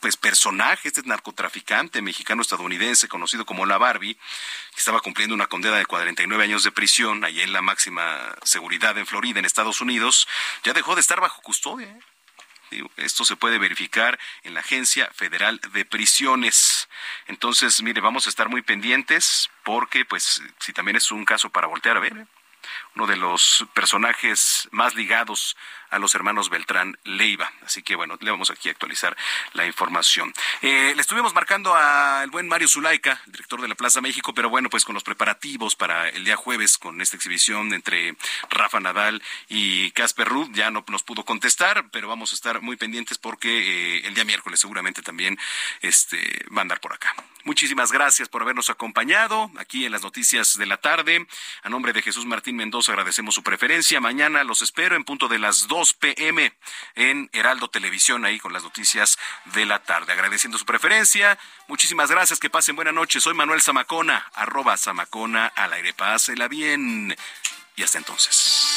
pues personaje, este narcotraficante mexicano-estadounidense conocido como La Barbie, que estaba cumpliendo una condena de 49 años de prisión, allí en la máxima seguridad en Florida, en Estados Unidos, ya dejó de estar bajo custodia. Esto se puede verificar en la Agencia Federal de Prisiones. Entonces, mire, vamos a estar muy pendientes porque, pues, si también es un caso para voltear a ver. Uno de los personajes más ligados a los hermanos Beltrán Leiva. Así que bueno, le vamos aquí a actualizar la información. Eh, le estuvimos marcando al buen Mario Zulaika, director de la Plaza México, pero bueno, pues con los preparativos para el día jueves con esta exhibición entre Rafa Nadal y Casper Ruud, ya no nos pudo contestar, pero vamos a estar muy pendientes porque eh, el día miércoles seguramente también este, va a andar por acá. Muchísimas gracias por habernos acompañado aquí en las noticias de la tarde. A nombre de Jesús Martín Mendoza agradecemos su preferencia. Mañana los espero en punto de las 2 p.m. en Heraldo Televisión, ahí con las noticias de la tarde. Agradeciendo su preferencia. Muchísimas gracias. Que pasen buena noche. Soy Manuel Zamacona, arroba Zamacona al aire. Pásela bien. Y hasta entonces.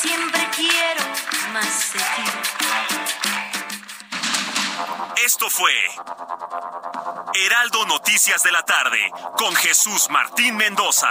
Siempre quiero más de. Esto fue Heraldo Noticias de la tarde con Jesús Martín Mendoza.